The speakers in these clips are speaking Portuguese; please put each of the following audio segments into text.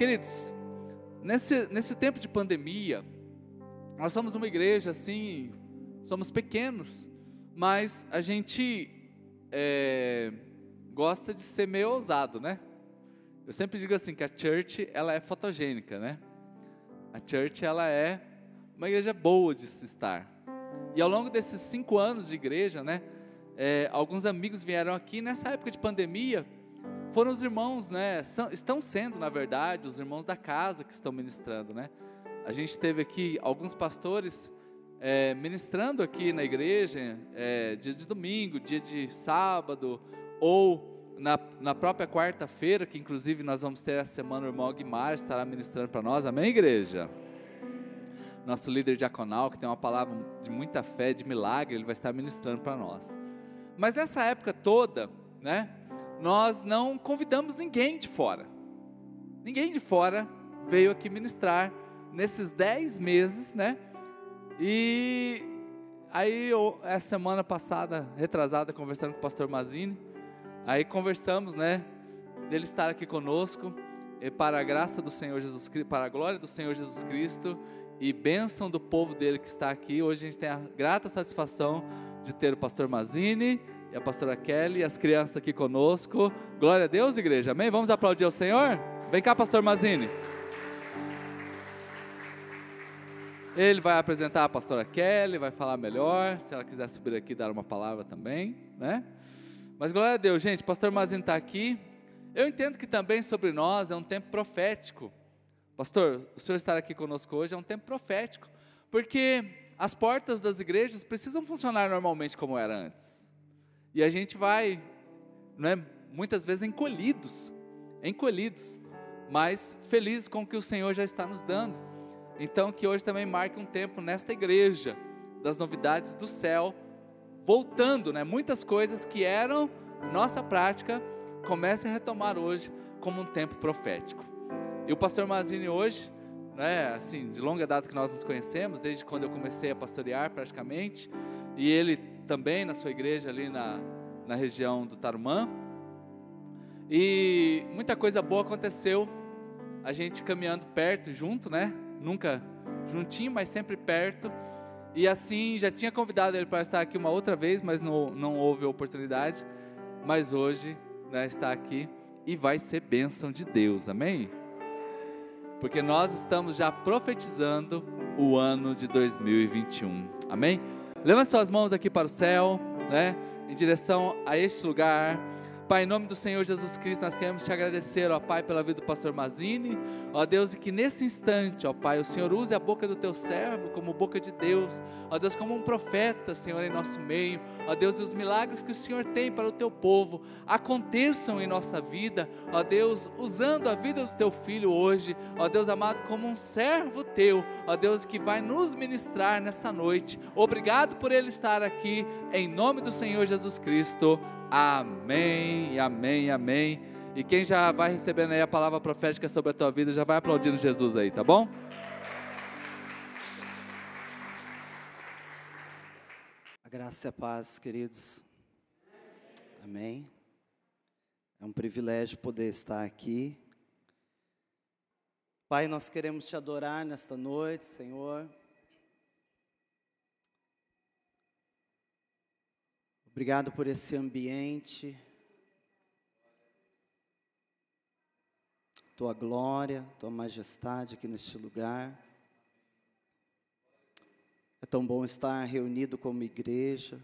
Queridos, nesse, nesse tempo de pandemia, nós somos uma igreja assim, somos pequenos, mas a gente é, gosta de ser meio ousado, né? Eu sempre digo assim que a church ela é fotogênica, né? A church ela é uma igreja boa de se estar. E ao longo desses cinco anos de igreja, né? É, alguns amigos vieram aqui nessa época de pandemia. Foram os irmãos, né? São, estão sendo, na verdade, os irmãos da casa que estão ministrando, né? A gente teve aqui alguns pastores é, ministrando aqui na igreja, é, dia de domingo, dia de sábado, ou na, na própria quarta-feira, que inclusive nós vamos ter essa semana, o irmão Guimar estará ministrando para nós, amém, igreja? Nosso líder diaconal, que tem uma palavra de muita fé, de milagre, ele vai estar ministrando para nós. Mas nessa época toda, né, nós não convidamos ninguém de fora. Ninguém de fora veio aqui ministrar nesses dez meses, né? E aí, eu, semana passada, retrasada, conversando com o pastor Mazini, aí conversamos, né? Dele estar aqui conosco, e para a graça do Senhor Jesus Cristo, para a glória do Senhor Jesus Cristo e bênção do povo dele que está aqui. Hoje a gente tem a grata satisfação de ter o pastor Mazini e a pastora Kelly as crianças aqui conosco. Glória a Deus, igreja. Amém? Vamos aplaudir o Senhor? Vem cá, pastor Mazini. Ele vai apresentar a pastora Kelly, vai falar melhor. Se ela quiser subir aqui dar uma palavra também, né? Mas glória a Deus, gente. Pastor Mazin está aqui. Eu entendo que também sobre nós é um tempo profético. Pastor, o senhor estar aqui conosco hoje é um tempo profético, porque as portas das igrejas precisam funcionar normalmente como era antes. E a gente vai, não é, muitas vezes encolhidos, encolhidos, mas felizes com o que o Senhor já está nos dando. Então, que hoje também marque um tempo nesta igreja das novidades do céu, voltando, né? Muitas coisas que eram nossa prática comecem a retomar hoje como um tempo profético. E o pastor Mazini hoje, né, assim, de longa data que nós nos conhecemos, desde quando eu comecei a pastorear praticamente, e ele também na sua igreja ali na, na região do Tarumã. E muita coisa boa aconteceu, a gente caminhando perto, junto, né? nunca juntinho, mas sempre perto. E assim, já tinha convidado ele para estar aqui uma outra vez, mas não, não houve oportunidade. Mas hoje né, está aqui e vai ser bênção de Deus, amém? Porque nós estamos já profetizando o ano de 2021, amém? Levante suas mãos aqui para o céu, né, em direção a este lugar. Pai, em nome do Senhor Jesus Cristo, nós queremos te agradecer, ó Pai, pela vida do pastor Mazini, ó Deus, e que nesse instante, ó Pai, o Senhor use a boca do teu servo como boca de Deus, ó Deus, como um profeta, Senhor, em nosso meio, ó Deus, e os milagres que o Senhor tem para o teu povo aconteçam em nossa vida, ó Deus, usando a vida do teu filho hoje, ó Deus amado, como um servo teu, ó Deus, que vai nos ministrar nessa noite. Obrigado por ele estar aqui, em nome do Senhor Jesus Cristo. Amém, amém, amém. E quem já vai recebendo aí a palavra profética sobre a tua vida, já vai aplaudindo Jesus aí, tá bom? A graça e a paz, queridos. Amém. É um privilégio poder estar aqui. Pai, nós queremos te adorar nesta noite, Senhor. Obrigado por esse ambiente. Tua glória, tua majestade aqui neste lugar. É tão bom estar reunido como igreja.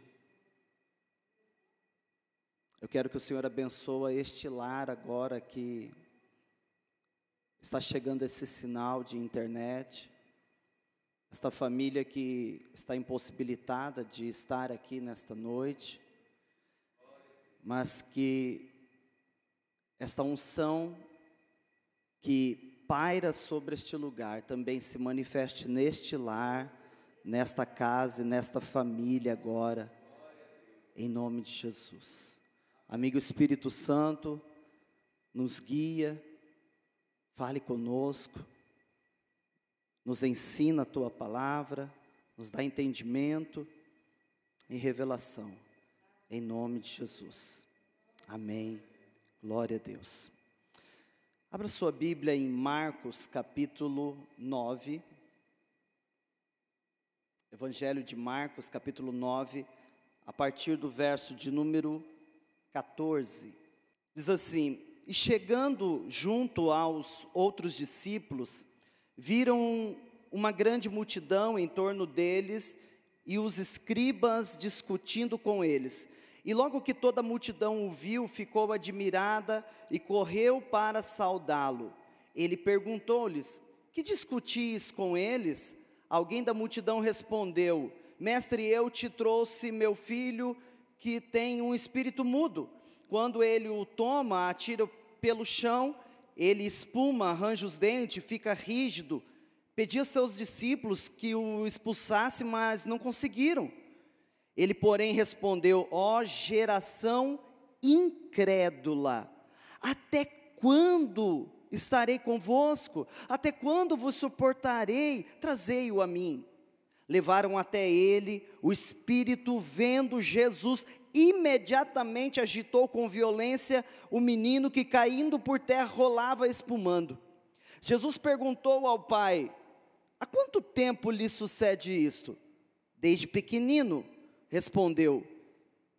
Eu quero que o Senhor abençoe este lar agora que está chegando esse sinal de internet. Esta família que está impossibilitada de estar aqui nesta noite, mas que esta unção que paira sobre este lugar também se manifeste neste lar, nesta casa e nesta família agora, em nome de Jesus. Amigo Espírito Santo, nos guia, fale conosco nos ensina a tua palavra, nos dá entendimento e revelação. Em nome de Jesus. Amém. Glória a Deus. Abra sua Bíblia em Marcos capítulo 9. Evangelho de Marcos capítulo 9, a partir do verso de número 14. Diz assim: E chegando junto aos outros discípulos, viram uma grande multidão em torno deles e os escribas discutindo com eles. E logo que toda a multidão o viu, ficou admirada e correu para saudá-lo. Ele perguntou-lhes: Que discutis com eles? Alguém da multidão respondeu: Mestre, eu te trouxe meu filho que tem um espírito mudo. Quando ele o toma, atira pelo chão, ele espuma, arranja os dentes, fica rígido. Pedi aos seus discípulos que o expulsassem, mas não conseguiram. Ele, porém, respondeu: Ó geração incrédula, até quando estarei convosco? Até quando vos suportarei? Trazei-o a mim. Levaram até ele, o espírito, vendo Jesus, imediatamente agitou com violência o menino que, caindo por terra, rolava espumando. Jesus perguntou ao pai: Há quanto tempo lhe sucede isto? Desde pequenino respondeu.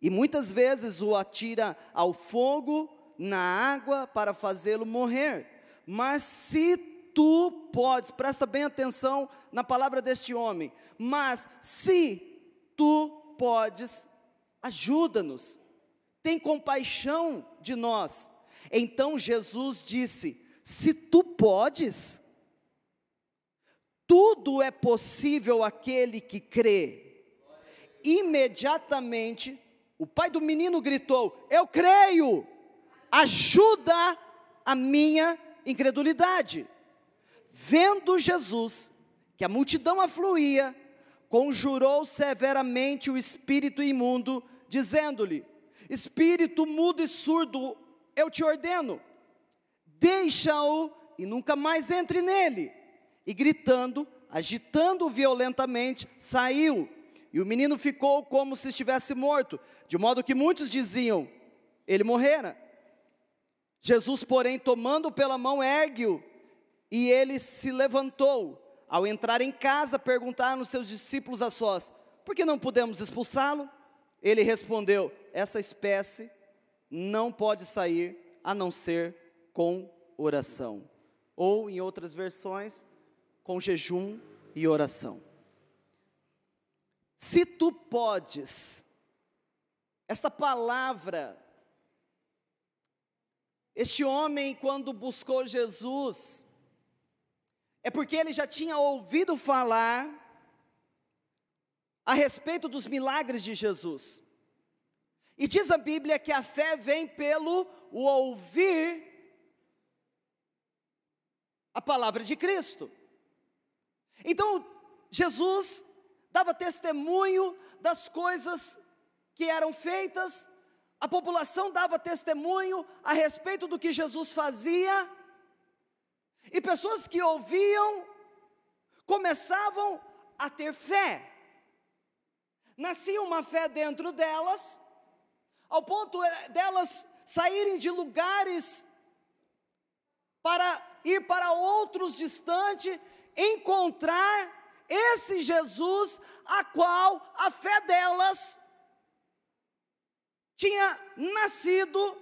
E muitas vezes o atira ao fogo, na água, para fazê-lo morrer. Mas se tu podes, presta bem atenção na palavra deste homem, mas se tu podes, ajuda-nos, tem compaixão de nós. Então Jesus disse: Se tu podes, tudo é possível aquele que crê imediatamente o pai do menino gritou: Eu creio, ajuda a minha incredulidade. Vendo Jesus que a multidão afluía, conjurou severamente o espírito imundo, dizendo-lhe: Espírito mudo e surdo, eu te ordeno, deixa-o e nunca mais entre nele. E gritando, agitando violentamente, saiu e o menino ficou como se estivesse morto, de modo que muitos diziam: ele morrera. Jesus, porém, tomando pela mão, ergue-o, e ele se levantou. Ao entrar em casa, perguntaram os seus discípulos a sós: por que não podemos expulsá-lo? Ele respondeu: essa espécie não pode sair a não ser com oração. Ou, em outras versões, com jejum e oração. Se tu podes, esta palavra, este homem, quando buscou Jesus, é porque ele já tinha ouvido falar a respeito dos milagres de Jesus. E diz a Bíblia que a fé vem pelo ouvir a palavra de Cristo. Então, Jesus dava testemunho das coisas que eram feitas, a população dava testemunho a respeito do que Jesus fazia, e pessoas que ouviam começavam a ter fé. Nascia uma fé dentro delas, ao ponto eh, delas saírem de lugares para ir para outros distantes, encontrar esse Jesus a qual a fé delas tinha nascido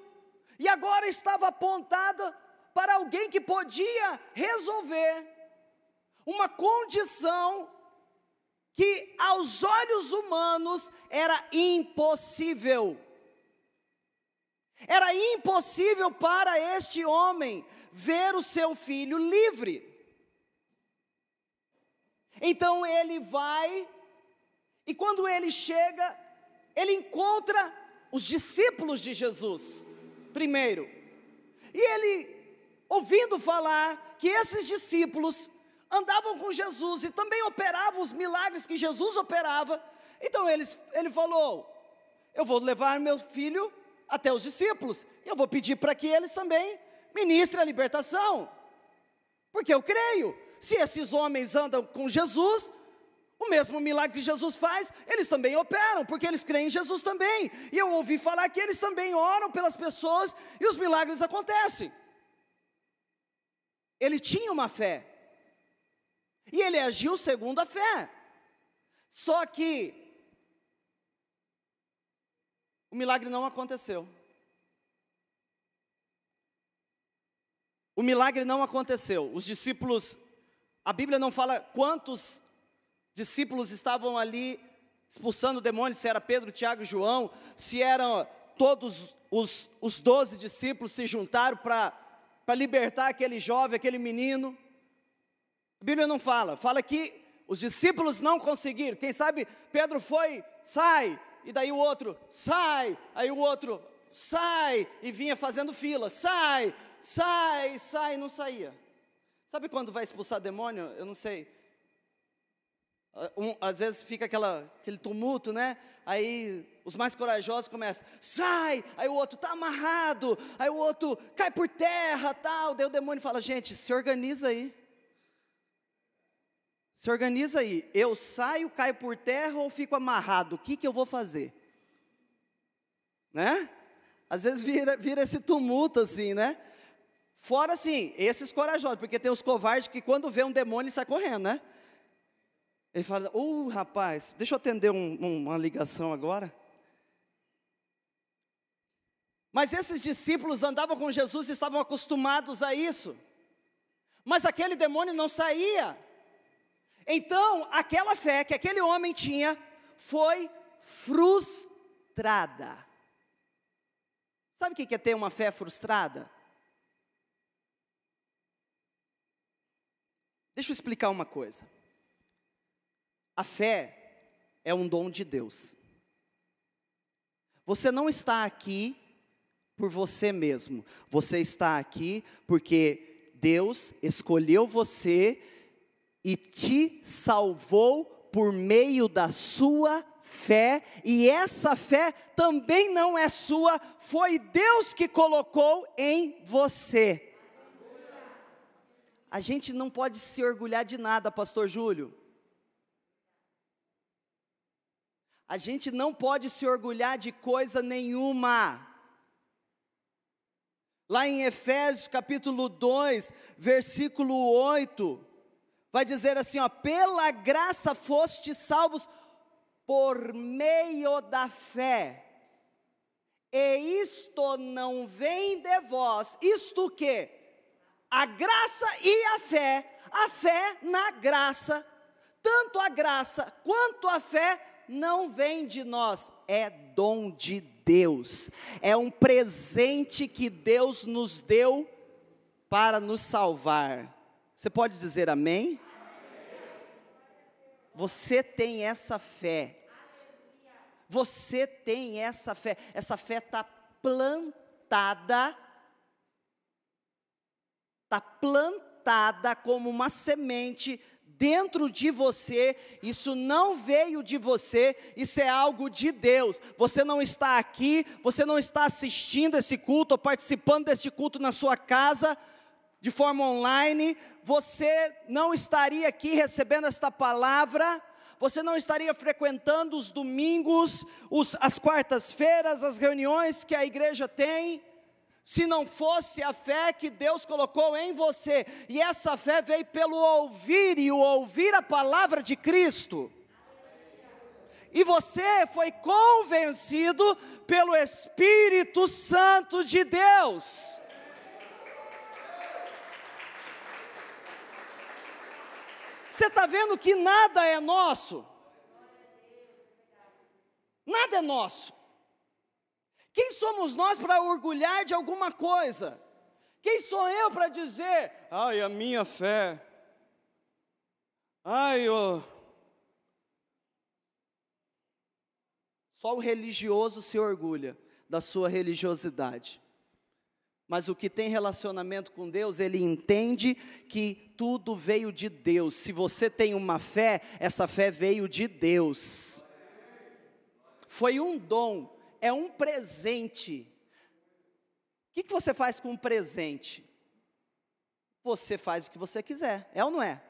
e agora estava apontada para alguém que podia resolver uma condição que aos olhos humanos era impossível. Era impossível para este homem ver o seu filho livre. Então ele vai, e quando ele chega, ele encontra os discípulos de Jesus, primeiro. E ele, ouvindo falar que esses discípulos andavam com Jesus e também operavam os milagres que Jesus operava, então eles, ele falou: Eu vou levar meu filho até os discípulos, e eu vou pedir para que eles também ministrem a libertação, porque eu creio se esses homens andam com Jesus, o mesmo milagre que Jesus faz, eles também operam, porque eles creem em Jesus também. E eu ouvi falar que eles também oram pelas pessoas e os milagres acontecem. Ele tinha uma fé. E ele agiu segundo a fé. Só que o milagre não aconteceu. O milagre não aconteceu. Os discípulos, a Bíblia não fala quantos discípulos estavam ali expulsando demônios, se era Pedro, Tiago e João, se eram todos os, os doze discípulos se juntaram para libertar aquele jovem, aquele menino. A Bíblia não fala, fala que os discípulos não conseguiram. Quem sabe Pedro foi, sai, e daí o outro, sai, aí o outro, sai, e vinha fazendo fila, sai, sai, sai, não saía. Sabe quando vai expulsar demônio? Eu não sei. Um, às vezes fica aquela, aquele tumulto, né? Aí os mais corajosos começam, sai! Aí o outro tá amarrado, aí o outro cai por terra, tal. Daí o demônio fala, gente, se organiza aí. Se organiza aí. Eu saio, caio por terra ou fico amarrado? O que, que eu vou fazer? Né? Às vezes vira, vira esse tumulto assim, né? Fora assim, esses corajosos, porque tem os covardes que quando vê um demônio sai correndo, né? Ele fala, uh, rapaz, deixa eu atender um, uma ligação agora. Mas esses discípulos andavam com Jesus e estavam acostumados a isso. Mas aquele demônio não saía. Então, aquela fé que aquele homem tinha foi frustrada. Sabe o que é ter uma fé frustrada? Deixa eu explicar uma coisa. A fé é um dom de Deus. Você não está aqui por você mesmo, você está aqui porque Deus escolheu você e te salvou por meio da sua fé, e essa fé também não é sua, foi Deus que colocou em você. A gente não pode se orgulhar de nada, Pastor Júlio. A gente não pode se orgulhar de coisa nenhuma. Lá em Efésios capítulo 2, versículo 8, vai dizer assim: ó, pela graça foste salvos por meio da fé. E isto não vem de vós, isto que? A graça e a fé, a fé na graça, tanto a graça quanto a fé não vem de nós, é dom de Deus, é um presente que Deus nos deu para nos salvar. Você pode dizer amém? Você tem essa fé. Você tem essa fé. Essa fé está plantada. Está plantada como uma semente dentro de você, isso não veio de você, isso é algo de Deus. Você não está aqui, você não está assistindo esse culto ou participando desse culto na sua casa de forma online, você não estaria aqui recebendo esta palavra, você não estaria frequentando os domingos, os, as quartas-feiras, as reuniões que a igreja tem, se não fosse a fé que Deus colocou em você, e essa fé veio pelo ouvir e o ouvir a palavra de Cristo. E você foi convencido pelo Espírito Santo de Deus. Você está vendo que nada é nosso? Nada é nosso. Quem somos nós para orgulhar de alguma coisa? Quem sou eu para dizer, ai, a minha fé, ai, oh. Só o religioso se orgulha da sua religiosidade. Mas o que tem relacionamento com Deus, ele entende que tudo veio de Deus. Se você tem uma fé, essa fé veio de Deus. Foi um dom, é um presente. O que, que você faz com um presente? Você faz o que você quiser, é ou não é?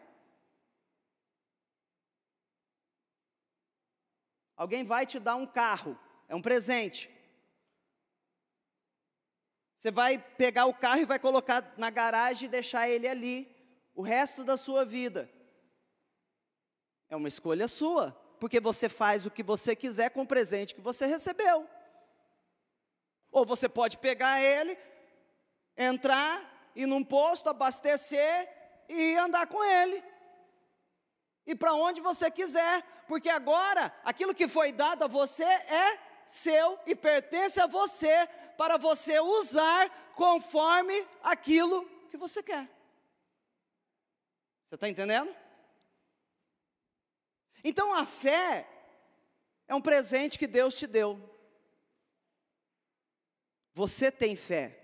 Alguém vai te dar um carro, é um presente. Você vai pegar o carro e vai colocar na garagem e deixar ele ali o resto da sua vida. É uma escolha sua, porque você faz o que você quiser com o presente que você recebeu. Ou você pode pegar ele, entrar, ir num posto, abastecer e andar com ele. E para onde você quiser, porque agora aquilo que foi dado a você é seu e pertence a você para você usar conforme aquilo que você quer. Você está entendendo? Então a fé é um presente que Deus te deu. Você tem fé.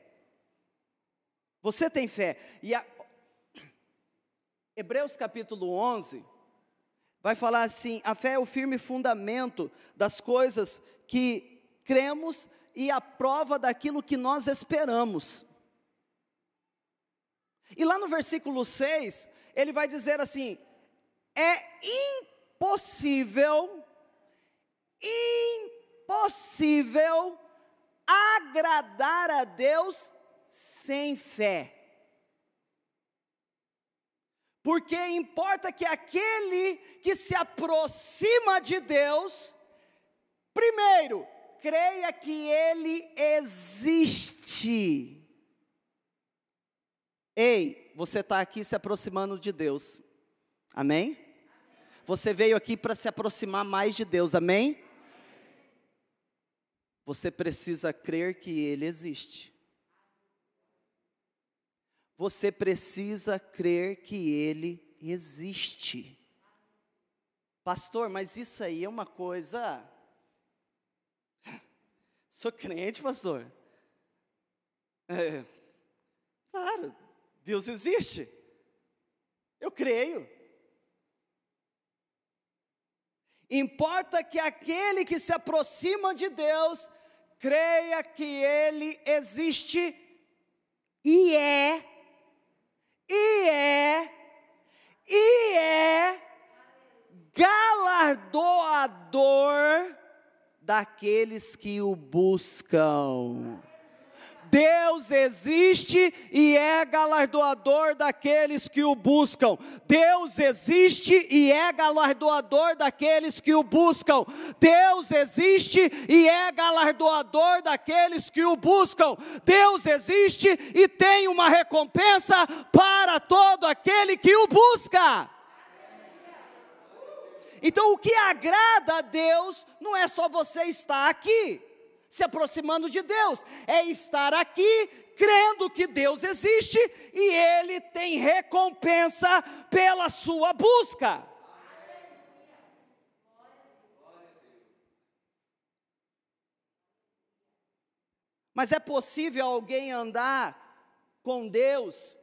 Você tem fé. E a... Hebreus capítulo 11 vai falar assim: a fé é o firme fundamento das coisas que cremos e a prova daquilo que nós esperamos. E lá no versículo 6, ele vai dizer assim: é impossível, impossível agradar a Deus sem fé. Porque importa que aquele que se aproxima de Deus, primeiro, creia que Ele existe. Ei, você está aqui se aproximando de Deus, amém? Você veio aqui para se aproximar mais de Deus, amém? Você precisa crer que Ele existe. Você precisa crer que Ele existe. Pastor, mas isso aí é uma coisa. Sou crente, pastor. É, claro, Deus existe. Eu creio. Importa que aquele que se aproxima de Deus creia que Ele existe e é e é, e é galardoador daqueles que o buscam. Deus existe e é galardoador daqueles que o buscam. Deus existe e é galardoador daqueles que o buscam. Deus existe e é galardoador daqueles que o buscam. Deus existe e tem uma recompensa para todo aquele que o busca. Então, o que agrada a Deus não é só você estar aqui se aproximando de Deus, é estar aqui crendo que Deus existe e Ele tem recompensa pela sua busca. Mas é possível alguém andar com Deus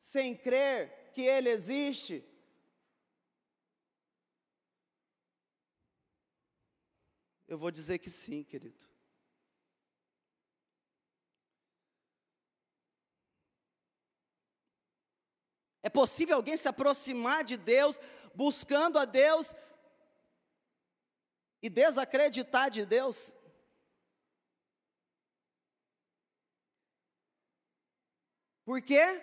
sem crer que Ele existe? Eu vou dizer que sim, querido. É possível alguém se aproximar de Deus, buscando a Deus, e desacreditar de Deus? Por quê?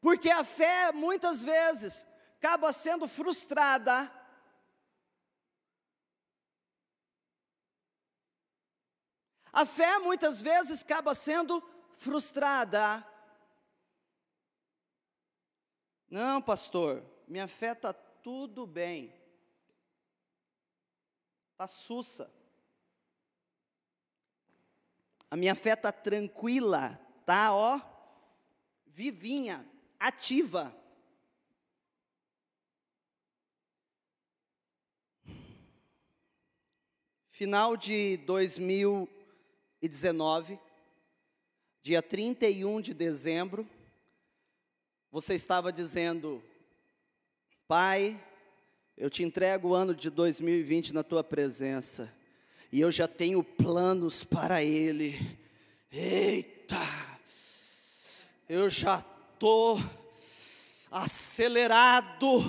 Porque a fé muitas vezes acaba sendo frustrada. A fé muitas vezes acaba sendo frustrada não, pastor, minha fé está tudo bem. Está sussa. A minha fé está tranquila, tá, ó, vivinha, ativa. Final de 2019, dia 31 de dezembro, você estava dizendo, Pai, eu te entrego o ano de 2020 na tua presença, e eu já tenho planos para ele. Eita, eu já estou acelerado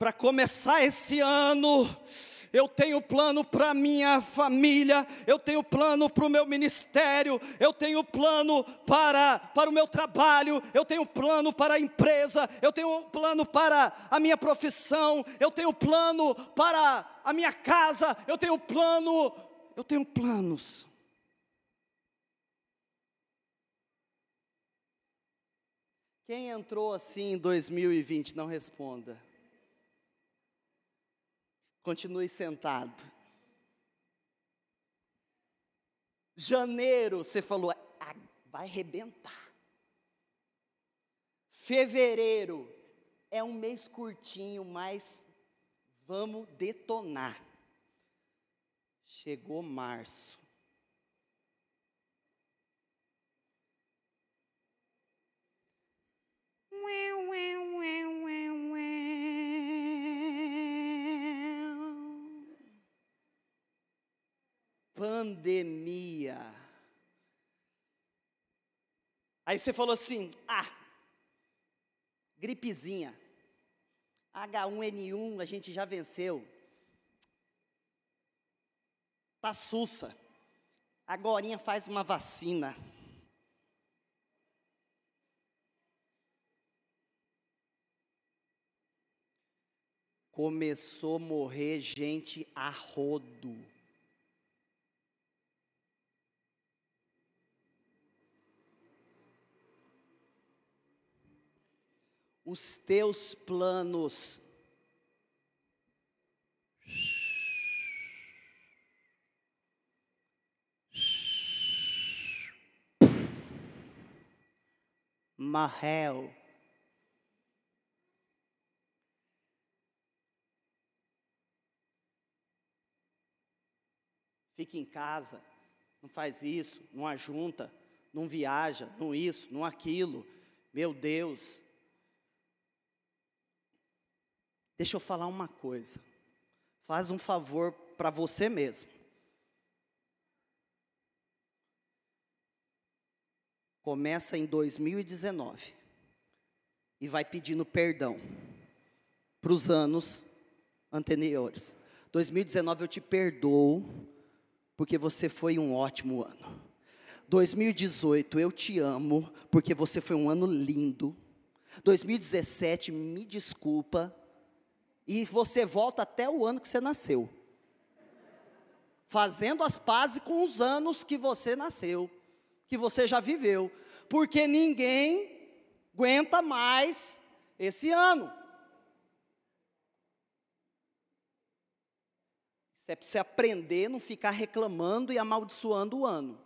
para começar esse ano eu tenho plano para minha família, eu tenho plano para o meu ministério, eu tenho plano para, para o meu trabalho, eu tenho plano para a empresa, eu tenho plano para a minha profissão, eu tenho plano para a minha casa, eu tenho plano, eu tenho planos. Quem entrou assim em 2020, não responda. Continue sentado. Janeiro, você falou, ah, vai arrebentar. Fevereiro é um mês curtinho, mas vamos detonar. Chegou março. Pandemia. Aí você falou assim: ah, gripezinha. H1N1 a gente já venceu. Tá sussa. Agorinha faz uma vacina. Começou a morrer gente a rodo. Os teus planos Mahel. Fica em casa, não faz isso, não ajunta, não viaja, não isso, não aquilo. Meu Deus. Deixa eu falar uma coisa. Faz um favor para você mesmo. Começa em 2019 e vai pedindo perdão para os anos anteriores. 2019 eu te perdoo porque você foi um ótimo ano. 2018, eu te amo, porque você foi um ano lindo. 2017, me desculpa. E você volta até o ano que você nasceu. Fazendo as pazes com os anos que você nasceu, que você já viveu. Porque ninguém aguenta mais esse ano. Você precisa aprender a não ficar reclamando e amaldiçoando o ano.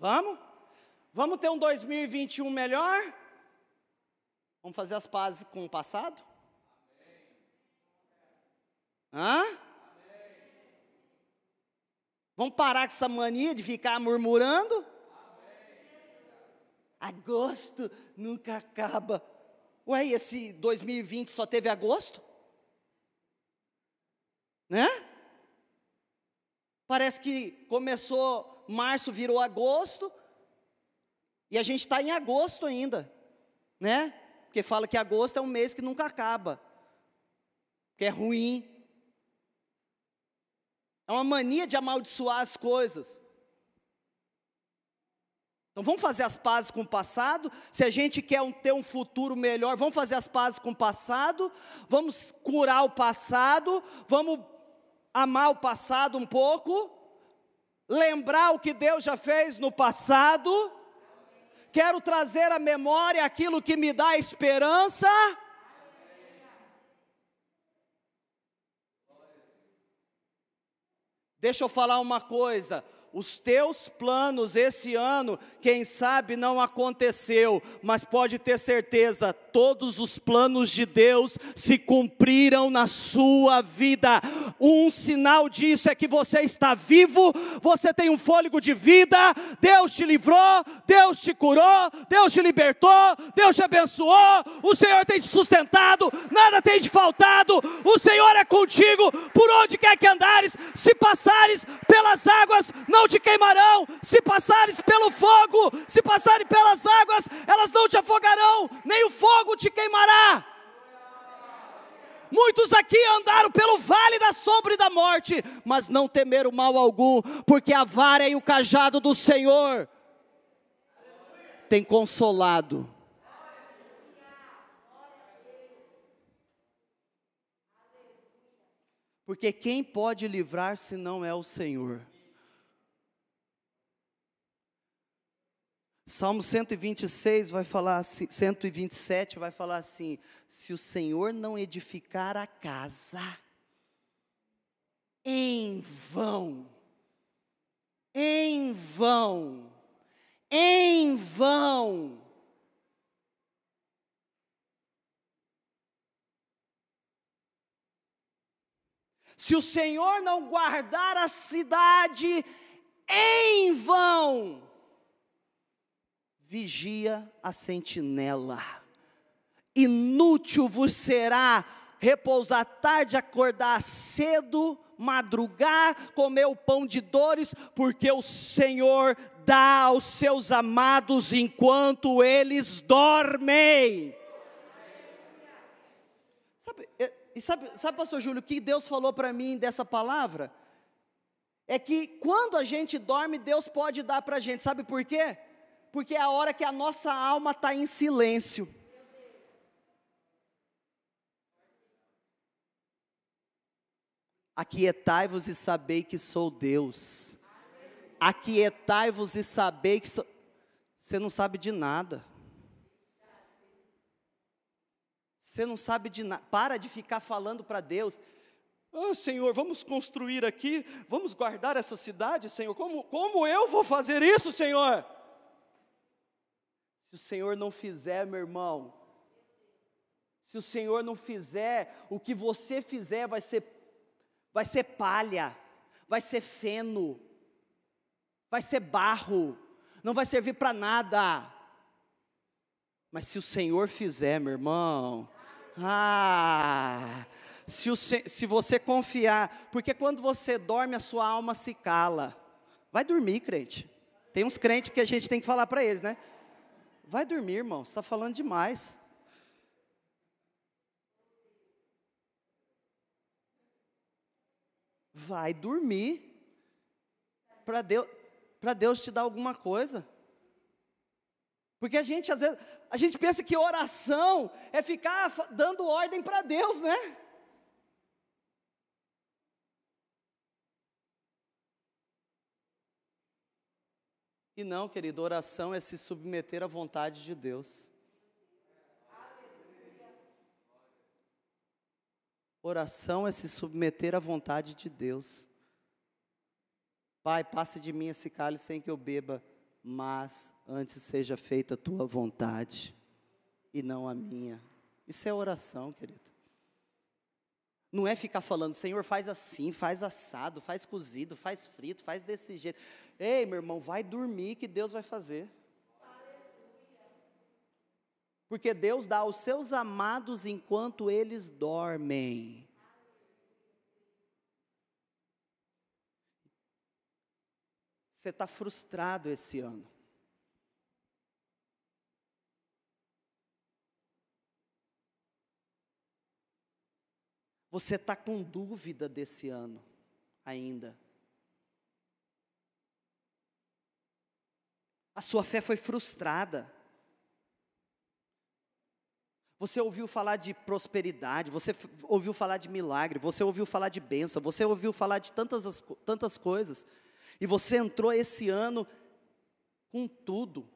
Vamos? Vamos ter um 2021 melhor? Vamos fazer as pazes com o passado? Hã? Vamos parar com essa mania de ficar murmurando? Agosto nunca acaba. Ué, esse 2020 só teve agosto? Né? Parece que começou março, virou agosto, e a gente está em agosto ainda, né? Porque fala que agosto é um mês que nunca acaba, que é ruim. É uma mania de amaldiçoar as coisas. Então vamos fazer as pazes com o passado. Se a gente quer um, ter um futuro melhor, vamos fazer as pazes com o passado. Vamos curar o passado. Vamos amar o passado um pouco. Lembrar o que Deus já fez no passado. Quero trazer à memória aquilo que me dá esperança. Deixa eu falar uma coisa os teus planos esse ano, quem sabe não aconteceu, mas pode ter certeza, todos os planos de Deus se cumpriram na sua vida. Um sinal disso é que você está vivo, você tem um fôlego de vida, Deus te livrou, Deus te curou, Deus te libertou, Deus te abençoou, o Senhor tem te sustentado, nada tem te faltado, o Senhor é contigo por onde quer que andares, se passares pelas águas, não não te queimarão. Se passares pelo fogo, se passares pelas águas, elas não te afogarão, nem o fogo te queimará. Muitos aqui andaram pelo vale da sombra e da morte, mas não temeram mal algum, porque a vara e o cajado do Senhor tem consolado. Porque quem pode livrar se não é o Senhor? Salmo 126 vai falar assim, 127 vai falar assim: se o Senhor não edificar a casa, em vão, em vão, em vão. Se o Senhor não guardar a cidade, em vão vigia a sentinela. Inútil vos será repousar tarde, acordar cedo, madrugar, comer o pão de dores, porque o Senhor dá aos seus amados enquanto eles dormem. Sabe, é, e sabe, sabe, pastor Júlio, o que Deus falou para mim dessa palavra? É que quando a gente dorme, Deus pode dar para a gente, sabe por quê? Porque é a hora que a nossa alma está em silêncio. Aquietai-vos e sabei que sou Deus. Aquietai-vos e sabei que sou. Você não sabe de nada. Você não sabe de nada. Para de ficar falando para Deus. Ah, Senhor, vamos construir aqui, vamos guardar essa cidade, Senhor. Como, como eu vou fazer isso, Senhor? Se o Senhor não fizer, meu irmão, se o Senhor não fizer, o que você fizer vai ser vai ser palha, vai ser feno, vai ser barro, não vai servir para nada. Mas se o Senhor fizer, meu irmão, ah, se, o, se você confiar, porque quando você dorme, a sua alma se cala. Vai dormir, crente. Tem uns crentes que a gente tem que falar para eles, né? Vai dormir, irmão, você está falando demais. Vai dormir, para Deus, Deus te dar alguma coisa. Porque a gente, às vezes, a gente pensa que oração é ficar dando ordem para Deus, né? E não, querido, oração é se submeter à vontade de Deus. Oração é se submeter à vontade de Deus. Pai, passe de mim esse cálice sem que eu beba, mas antes seja feita a tua vontade e não a minha. Isso é oração, querido. Não é ficar falando, Senhor, faz assim, faz assado, faz cozido, faz frito, faz desse jeito. Ei, meu irmão, vai dormir que Deus vai fazer. Porque Deus dá aos seus amados enquanto eles dormem. Você está frustrado esse ano. Você está com dúvida desse ano ainda. A sua fé foi frustrada. Você ouviu falar de prosperidade, você ouviu falar de milagre, você ouviu falar de bênção, você ouviu falar de tantas, tantas coisas, e você entrou esse ano com tudo,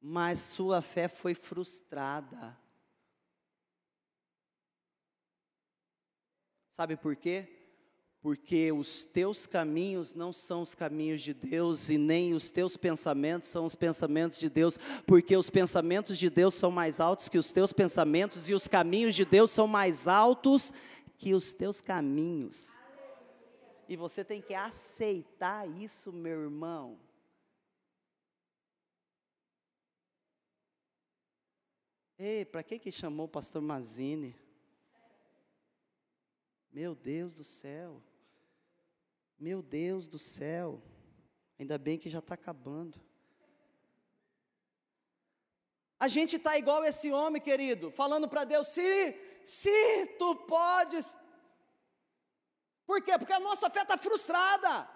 mas sua fé foi frustrada. Sabe por quê? Porque os teus caminhos não são os caminhos de Deus e nem os teus pensamentos são os pensamentos de Deus, porque os pensamentos de Deus são mais altos que os teus pensamentos e os caminhos de Deus são mais altos que os teus caminhos. E você tem que aceitar isso, meu irmão. Ei, para que que chamou o pastor Mazini? Meu Deus do céu. Meu Deus do céu, ainda bem que já está acabando. A gente está igual esse homem, querido, falando para Deus: se, se tu podes. Por quê? Porque a nossa fé está frustrada.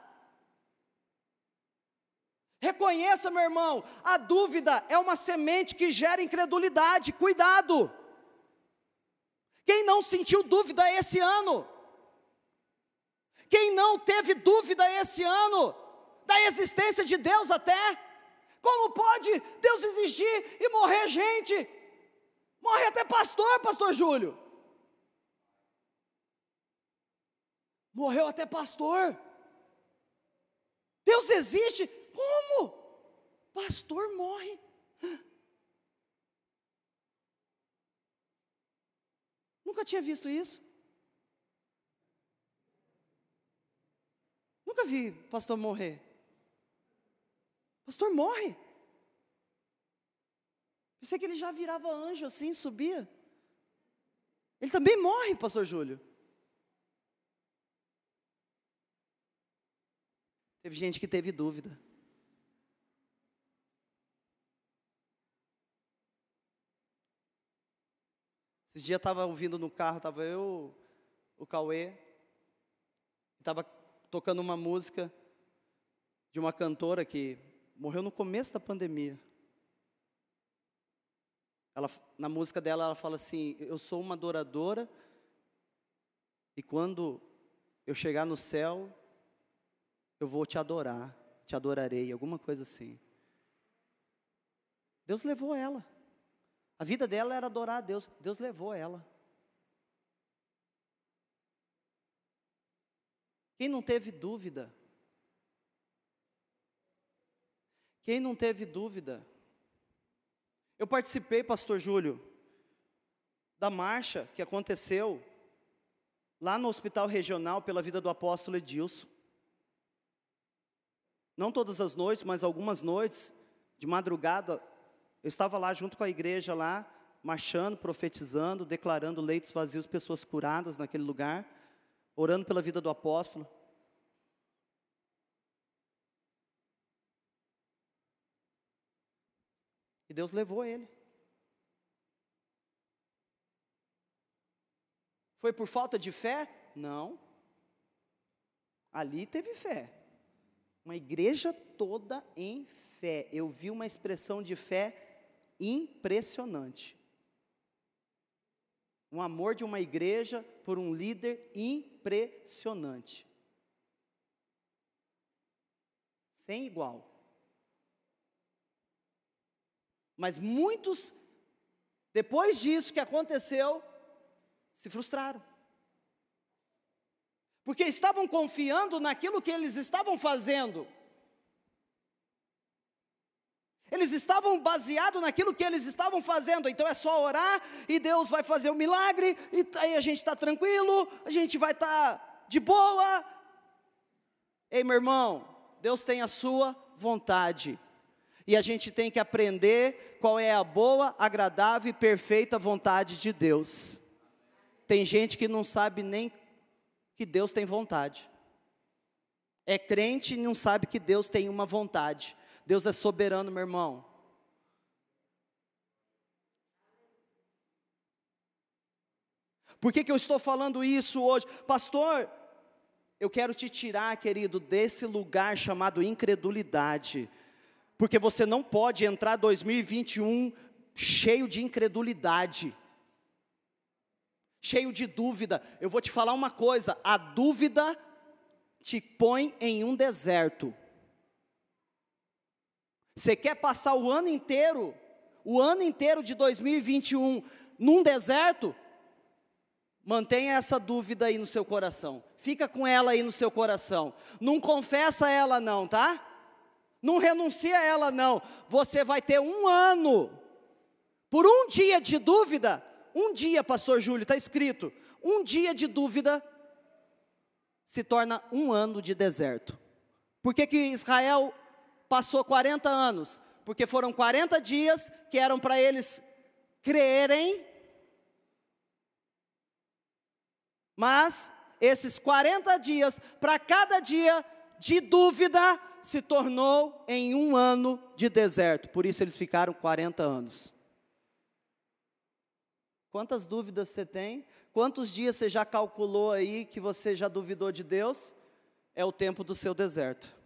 Reconheça, meu irmão, a dúvida é uma semente que gera incredulidade, cuidado. Quem não sentiu dúvida esse ano? Quem não teve dúvida esse ano da existência de Deus até? Como pode Deus exigir e morrer gente? Morre até pastor, pastor Júlio. Morreu até pastor. Deus existe? Como? Pastor morre. Nunca tinha visto isso. Nunca vi pastor morrer. Pastor morre. Pensei que ele já virava anjo assim, subia. Ele também morre, pastor Júlio. Teve gente que teve dúvida. Esses dias estava ouvindo no carro, estava eu, o Cauê, estava tocando uma música de uma cantora que morreu no começo da pandemia. Ela, na música dela, ela fala assim: Eu sou uma adoradora, e quando eu chegar no céu, eu vou te adorar, te adorarei, alguma coisa assim. Deus levou ela. A vida dela era adorar a Deus. Deus levou ela. Quem não teve dúvida? Quem não teve dúvida? Eu participei, pastor Júlio, da marcha que aconteceu lá no Hospital Regional pela vida do apóstolo Edilson. Não todas as noites, mas algumas noites, de madrugada, eu estava lá junto com a igreja lá, marchando, profetizando, declarando leitos vazios, pessoas curadas naquele lugar orando pela vida do apóstolo. E Deus levou ele. Foi por falta de fé? Não. Ali teve fé. Uma igreja toda em fé. Eu vi uma expressão de fé impressionante um amor de uma igreja por um líder impressionante. Sem igual. Mas muitos, depois disso que aconteceu, se frustraram. Porque estavam confiando naquilo que eles estavam fazendo. Eles estavam baseados naquilo que eles estavam fazendo, então é só orar e Deus vai fazer o um milagre, e aí a gente está tranquilo, a gente vai estar tá de boa. Ei, meu irmão, Deus tem a sua vontade, e a gente tem que aprender qual é a boa, agradável e perfeita vontade de Deus. Tem gente que não sabe nem que Deus tem vontade, é crente e não sabe que Deus tem uma vontade. Deus é soberano, meu irmão. Por que, que eu estou falando isso hoje? Pastor, eu quero te tirar, querido, desse lugar chamado incredulidade. Porque você não pode entrar 2021 cheio de incredulidade, cheio de dúvida. Eu vou te falar uma coisa: a dúvida te põe em um deserto. Você quer passar o ano inteiro, o ano inteiro de 2021 num deserto? Mantenha essa dúvida aí no seu coração. Fica com ela aí no seu coração. Não confessa ela não, tá? Não renuncia ela não. Você vai ter um ano. Por um dia de dúvida, um dia, pastor Júlio, está escrito, um dia de dúvida se torna um ano de deserto. Por que, que Israel passou 40 anos, porque foram 40 dias que eram para eles crerem, mas esses 40 dias, para cada dia de dúvida, se tornou em um ano de deserto. Por isso eles ficaram 40 anos. Quantas dúvidas você tem? Quantos dias você já calculou aí que você já duvidou de Deus? É o tempo do seu deserto.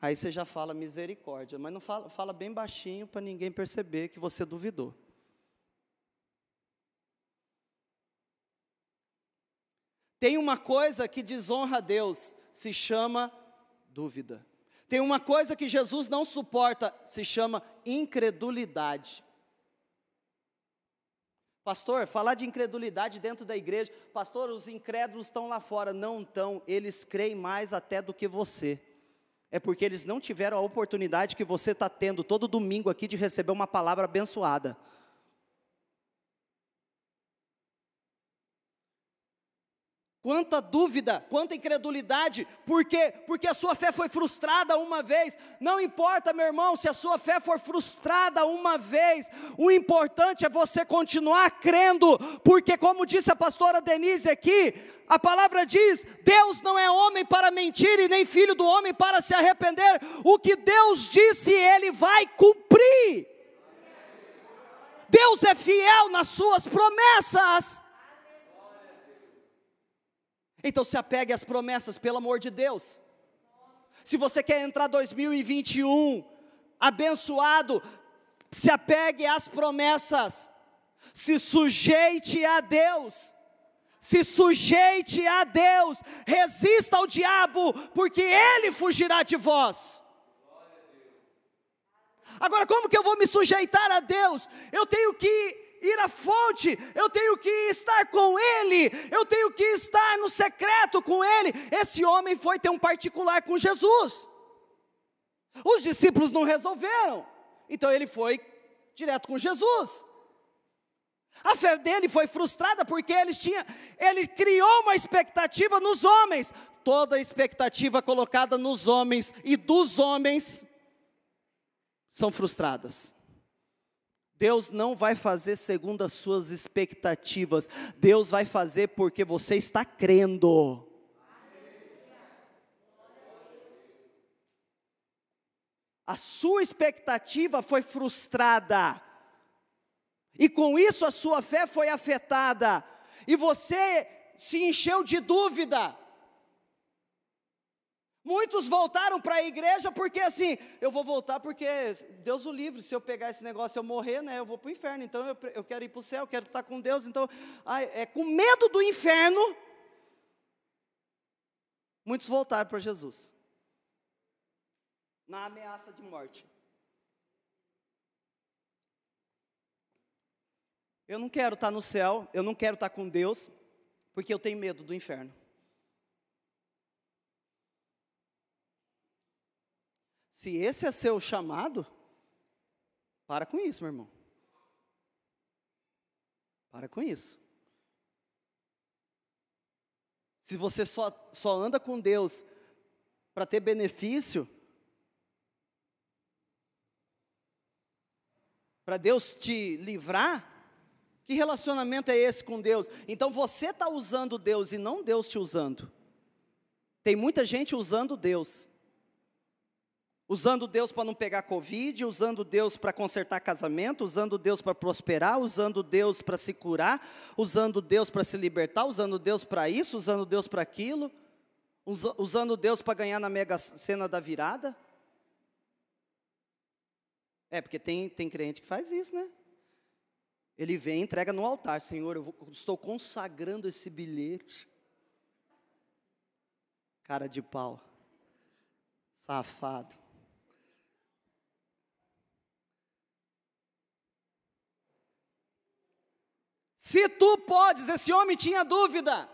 Aí você já fala misericórdia, mas não fala, fala bem baixinho para ninguém perceber que você duvidou. Tem uma coisa que desonra a Deus, se chama dúvida. Tem uma coisa que Jesus não suporta, se chama incredulidade. Pastor, falar de incredulidade dentro da igreja, pastor, os incrédulos estão lá fora. Não estão, eles creem mais até do que você. É porque eles não tiveram a oportunidade que você está tendo todo domingo aqui de receber uma palavra abençoada. Quanta dúvida, quanta incredulidade, por quê? Porque a sua fé foi frustrada uma vez. Não importa, meu irmão, se a sua fé for frustrada uma vez, o importante é você continuar crendo, porque, como disse a pastora Denise aqui, a palavra diz: Deus não é homem para mentir e nem filho do homem para se arrepender. O que Deus disse, Ele vai cumprir. Deus é fiel nas suas promessas. Então se apegue às promessas, pelo amor de Deus. Se você quer entrar 2021 abençoado, se apegue às promessas. Se sujeite a Deus. Se sujeite a Deus. Resista ao diabo, porque ele fugirá de vós. Agora, como que eu vou me sujeitar a Deus? Eu tenho que ir à fonte, eu tenho que estar com Ele, eu tenho que estar no secreto com Ele. Esse homem foi ter um particular com Jesus. Os discípulos não resolveram, então ele foi direto com Jesus. A fé dele foi frustrada porque ele tinha, ele criou uma expectativa nos homens. Toda expectativa colocada nos homens e dos homens são frustradas. Deus não vai fazer segundo as suas expectativas, Deus vai fazer porque você está crendo. A sua expectativa foi frustrada, e com isso a sua fé foi afetada, e você se encheu de dúvida. Muitos voltaram para a igreja porque assim, eu vou voltar porque Deus o livre, se eu pegar esse negócio eu morrer, né, eu vou para o inferno, então eu, eu quero ir para o céu, eu quero estar com Deus, então, ai, é com medo do inferno, muitos voltaram para Jesus, na ameaça de morte. Eu não quero estar no céu, eu não quero estar com Deus, porque eu tenho medo do inferno. Se esse é seu chamado, para com isso, meu irmão. Para com isso. Se você só, só anda com Deus para ter benefício, para Deus te livrar, que relacionamento é esse com Deus? Então você está usando Deus e não Deus te usando. Tem muita gente usando Deus usando Deus para não pegar Covid, usando Deus para consertar casamento, usando Deus para prosperar, usando Deus para se curar, usando Deus para se libertar, usando Deus para isso, usando Deus para aquilo, usando Deus para ganhar na mega cena da virada. É, porque tem, tem crente que faz isso, né? Ele vem e entrega no altar, Senhor, eu vou, estou consagrando esse bilhete. Cara de pau, safado. Se tu podes, esse homem tinha dúvida.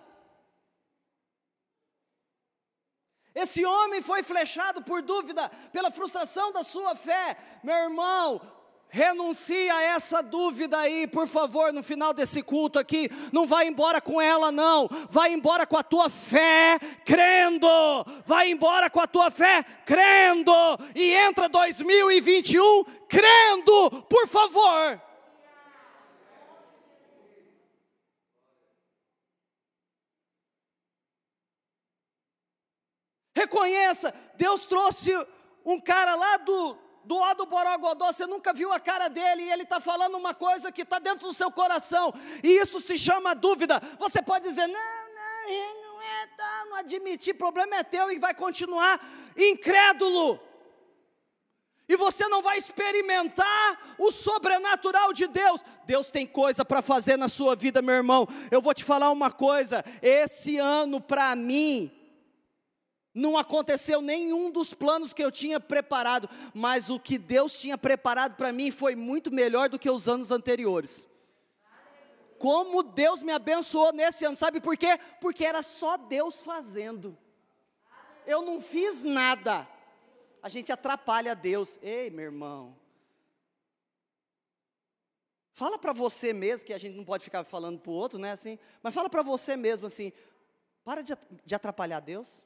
Esse homem foi flechado por dúvida, pela frustração da sua fé. Meu irmão, renuncia a essa dúvida aí, por favor, no final desse culto aqui. Não vai embora com ela, não. Vai embora com a tua fé, crendo. Vai embora com a tua fé, crendo. E entra 2021 crendo, por favor. Reconheça, Deus trouxe um cara lá do, do ó do Borogodó, você nunca viu a cara dele, e ele está falando uma coisa que está dentro do seu coração, e isso se chama dúvida. Você pode dizer, não, não, não é, tá, não admitir, problema é teu, e vai continuar incrédulo. E você não vai experimentar o sobrenatural de Deus. Deus tem coisa para fazer na sua vida, meu irmão. Eu vou te falar uma coisa: esse ano para mim, não aconteceu nenhum dos planos que eu tinha preparado, mas o que Deus tinha preparado para mim foi muito melhor do que os anos anteriores. Como Deus me abençoou nesse ano, sabe por quê? Porque era só Deus fazendo. Eu não fiz nada. A gente atrapalha Deus. Ei, meu irmão. Fala para você mesmo, que a gente não pode ficar falando para o outro, né? Assim, mas fala para você mesmo assim: para de, atrapalhar Deus.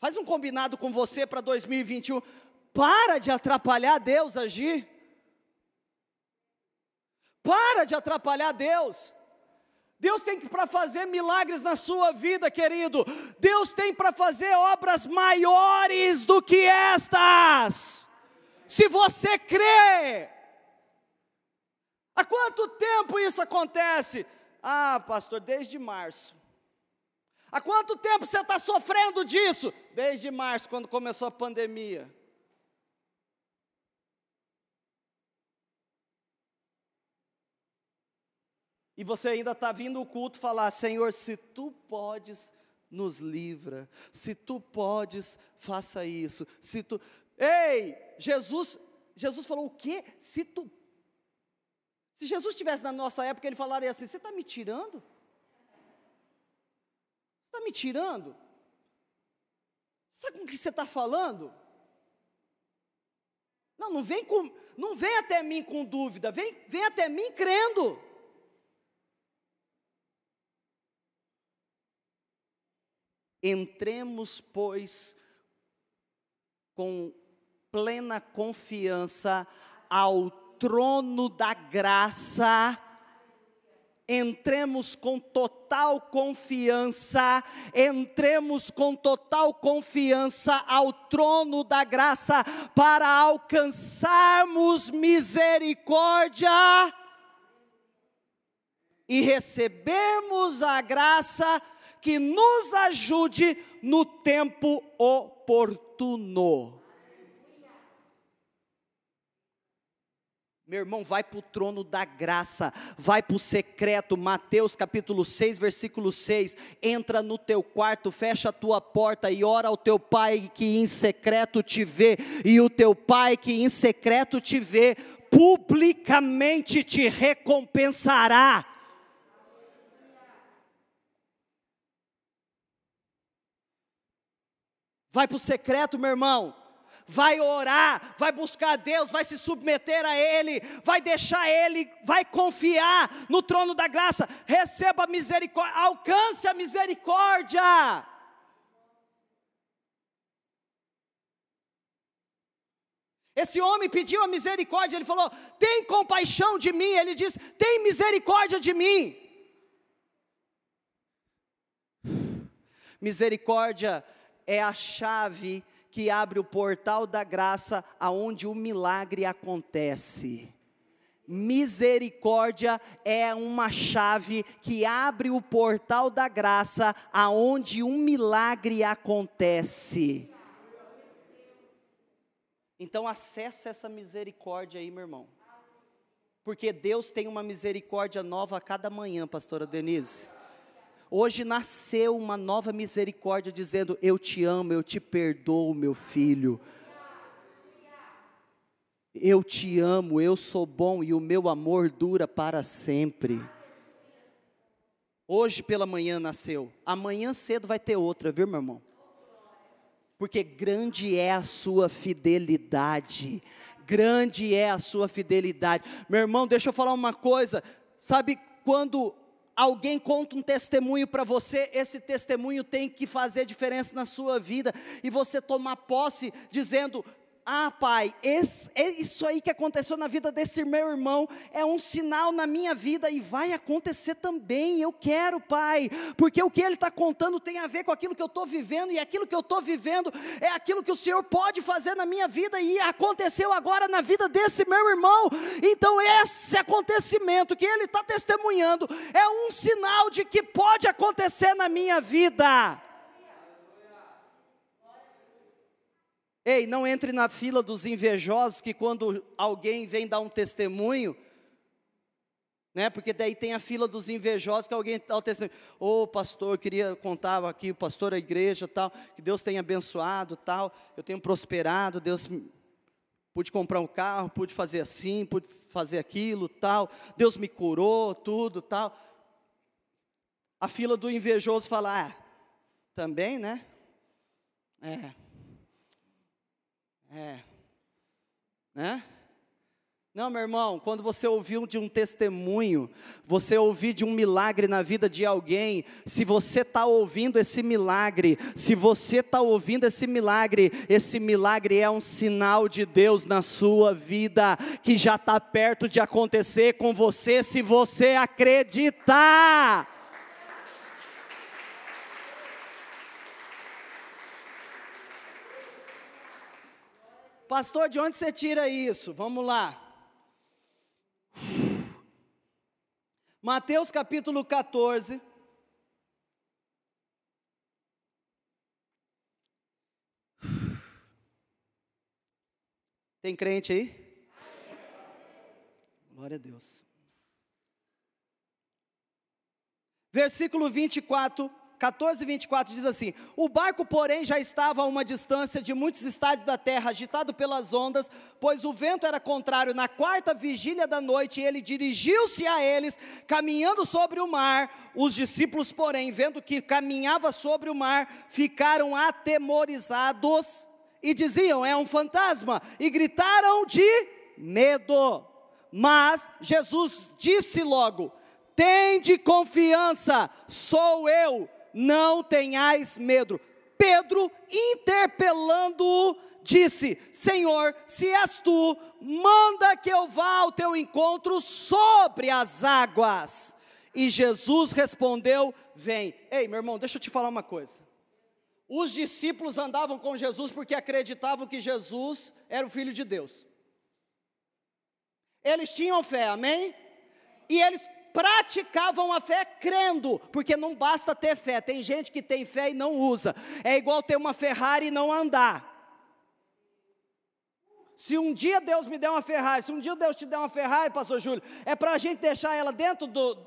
Faz um combinado com você para 2021. Para de atrapalhar Deus agir. Para de atrapalhar Deus. Deus tem para fazer milagres na sua vida, querido. Deus tem para fazer obras maiores do que estas. Se você crê. Há quanto tempo isso acontece? Ah, pastor, desde março. Há quanto tempo você está sofrendo disso? Desde março, quando começou a pandemia. E você ainda está vindo o culto falar: Senhor, se tu podes, nos livra. Se tu podes, faça isso. Se tu. Ei, Jesus, Jesus falou o quê? Se tu. Se Jesus estivesse na nossa época, ele falaria assim: Você está me tirando? Está me tirando? Sabe com o que você está falando? Não, não vem, com, não vem até mim com dúvida, vem, vem até mim crendo. Entremos, pois, com plena confiança ao trono da graça entremos com total confiança, entremos com total confiança ao trono da graça para alcançarmos misericórdia e recebermos a graça que nos ajude no tempo oportuno. Meu irmão, vai para o trono da graça, vai para o secreto, Mateus capítulo 6, versículo 6. Entra no teu quarto, fecha a tua porta e ora ao teu pai que em secreto te vê, e o teu pai que em secreto te vê, publicamente te recompensará. Vai para o secreto, meu irmão vai orar, vai buscar Deus, vai se submeter a Ele, vai deixar Ele, vai confiar no trono da graça, receba a misericórdia, alcance a misericórdia. Esse homem pediu a misericórdia, ele falou: tem compaixão de mim. Ele diz: tem misericórdia de mim. Misericórdia é a chave que abre o portal da graça aonde o milagre acontece. Misericórdia é uma chave que abre o portal da graça aonde um milagre acontece. Então acessa essa misericórdia aí, meu irmão. Porque Deus tem uma misericórdia nova a cada manhã, pastora Denise. Hoje nasceu uma nova misericórdia dizendo: Eu te amo, eu te perdoo, meu filho. Eu te amo, eu sou bom e o meu amor dura para sempre. Hoje pela manhã nasceu, amanhã cedo vai ter outra, viu, meu irmão? Porque grande é a sua fidelidade, grande é a sua fidelidade. Meu irmão, deixa eu falar uma coisa, sabe quando alguém conta um testemunho para você, esse testemunho tem que fazer diferença na sua vida, e você tomar posse, dizendo: ah, pai, esse, é isso aí que aconteceu na vida desse meu irmão é um sinal na minha vida e vai acontecer também. Eu quero, pai, porque o que ele está contando tem a ver com aquilo que eu estou vivendo, e aquilo que eu estou vivendo é aquilo que o Senhor pode fazer na minha vida, e aconteceu agora na vida desse meu irmão. Então, esse acontecimento que ele está testemunhando é um sinal de que pode acontecer na minha vida. Ei, não entre na fila dos invejosos que quando alguém vem dar um testemunho, né? Porque daí tem a fila dos invejosos que alguém dá o testemunho. Ô, oh, pastor, eu queria contar aqui, pastor da igreja, tal, que Deus tenha abençoado, tal, eu tenho prosperado, Deus pude comprar um carro, pude fazer assim, pude fazer aquilo, tal. Deus me curou, tudo, tal. A fila do invejoso fala: "Ah, também, né? É, é. Né? Não, meu irmão, quando você ouviu de um testemunho, você ouviu de um milagre na vida de alguém, se você está ouvindo esse milagre, se você está ouvindo esse milagre, esse milagre é um sinal de Deus na sua vida, que já está perto de acontecer com você, se você acreditar. Pastor, de onde você tira isso? Vamos lá. Mateus capítulo 14. Tem crente aí? Glória a Deus. Versículo 24 14, 24 diz assim: O barco, porém, já estava a uma distância de muitos estádios da terra, agitado pelas ondas, pois o vento era contrário. Na quarta vigília da noite, ele dirigiu-se a eles, caminhando sobre o mar. Os discípulos, porém, vendo que caminhava sobre o mar, ficaram atemorizados e diziam: É um fantasma, e gritaram de medo. Mas Jesus disse logo: Tende confiança, sou eu não tenhais medo. Pedro, interpelando-o, disse: Senhor, se és tu, manda que eu vá ao teu encontro sobre as águas. E Jesus respondeu: Vem. Ei, meu irmão, deixa eu te falar uma coisa. Os discípulos andavam com Jesus porque acreditavam que Jesus era o Filho de Deus. Eles tinham fé, amém? E eles praticavam a fé crendo, porque não basta ter fé, tem gente que tem fé e não usa, é igual ter uma Ferrari e não andar. Se um dia Deus me der uma Ferrari, se um dia Deus te der uma Ferrari, pastor Júlio, é para a gente deixar ela dentro do,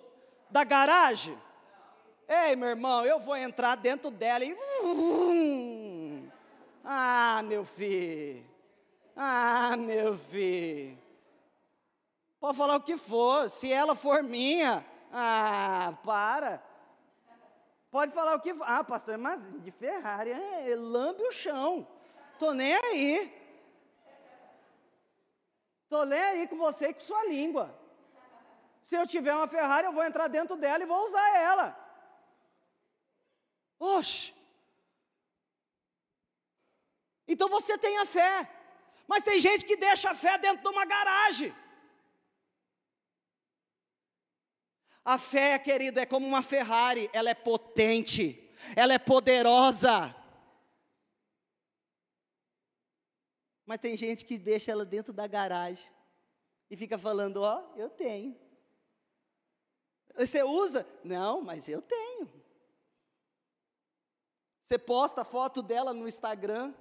da garagem? Ei, meu irmão, eu vou entrar dentro dela e. Ah, meu filho. Ah, meu filho. Pode falar o que for, se ela for minha, ah, para. Pode falar o que for. Ah, pastor, mas de Ferrari, é, lambe o chão. Tô nem aí. Tô nem aí com você e com sua língua. Se eu tiver uma Ferrari, eu vou entrar dentro dela e vou usar ela. Oxe. Então você tem a fé. Mas tem gente que deixa a fé dentro de uma garagem. A fé, querido, é como uma Ferrari, ela é potente, ela é poderosa. Mas tem gente que deixa ela dentro da garagem e fica falando: Ó, oh, eu tenho. Você usa? Não, mas eu tenho. Você posta a foto dela no Instagram,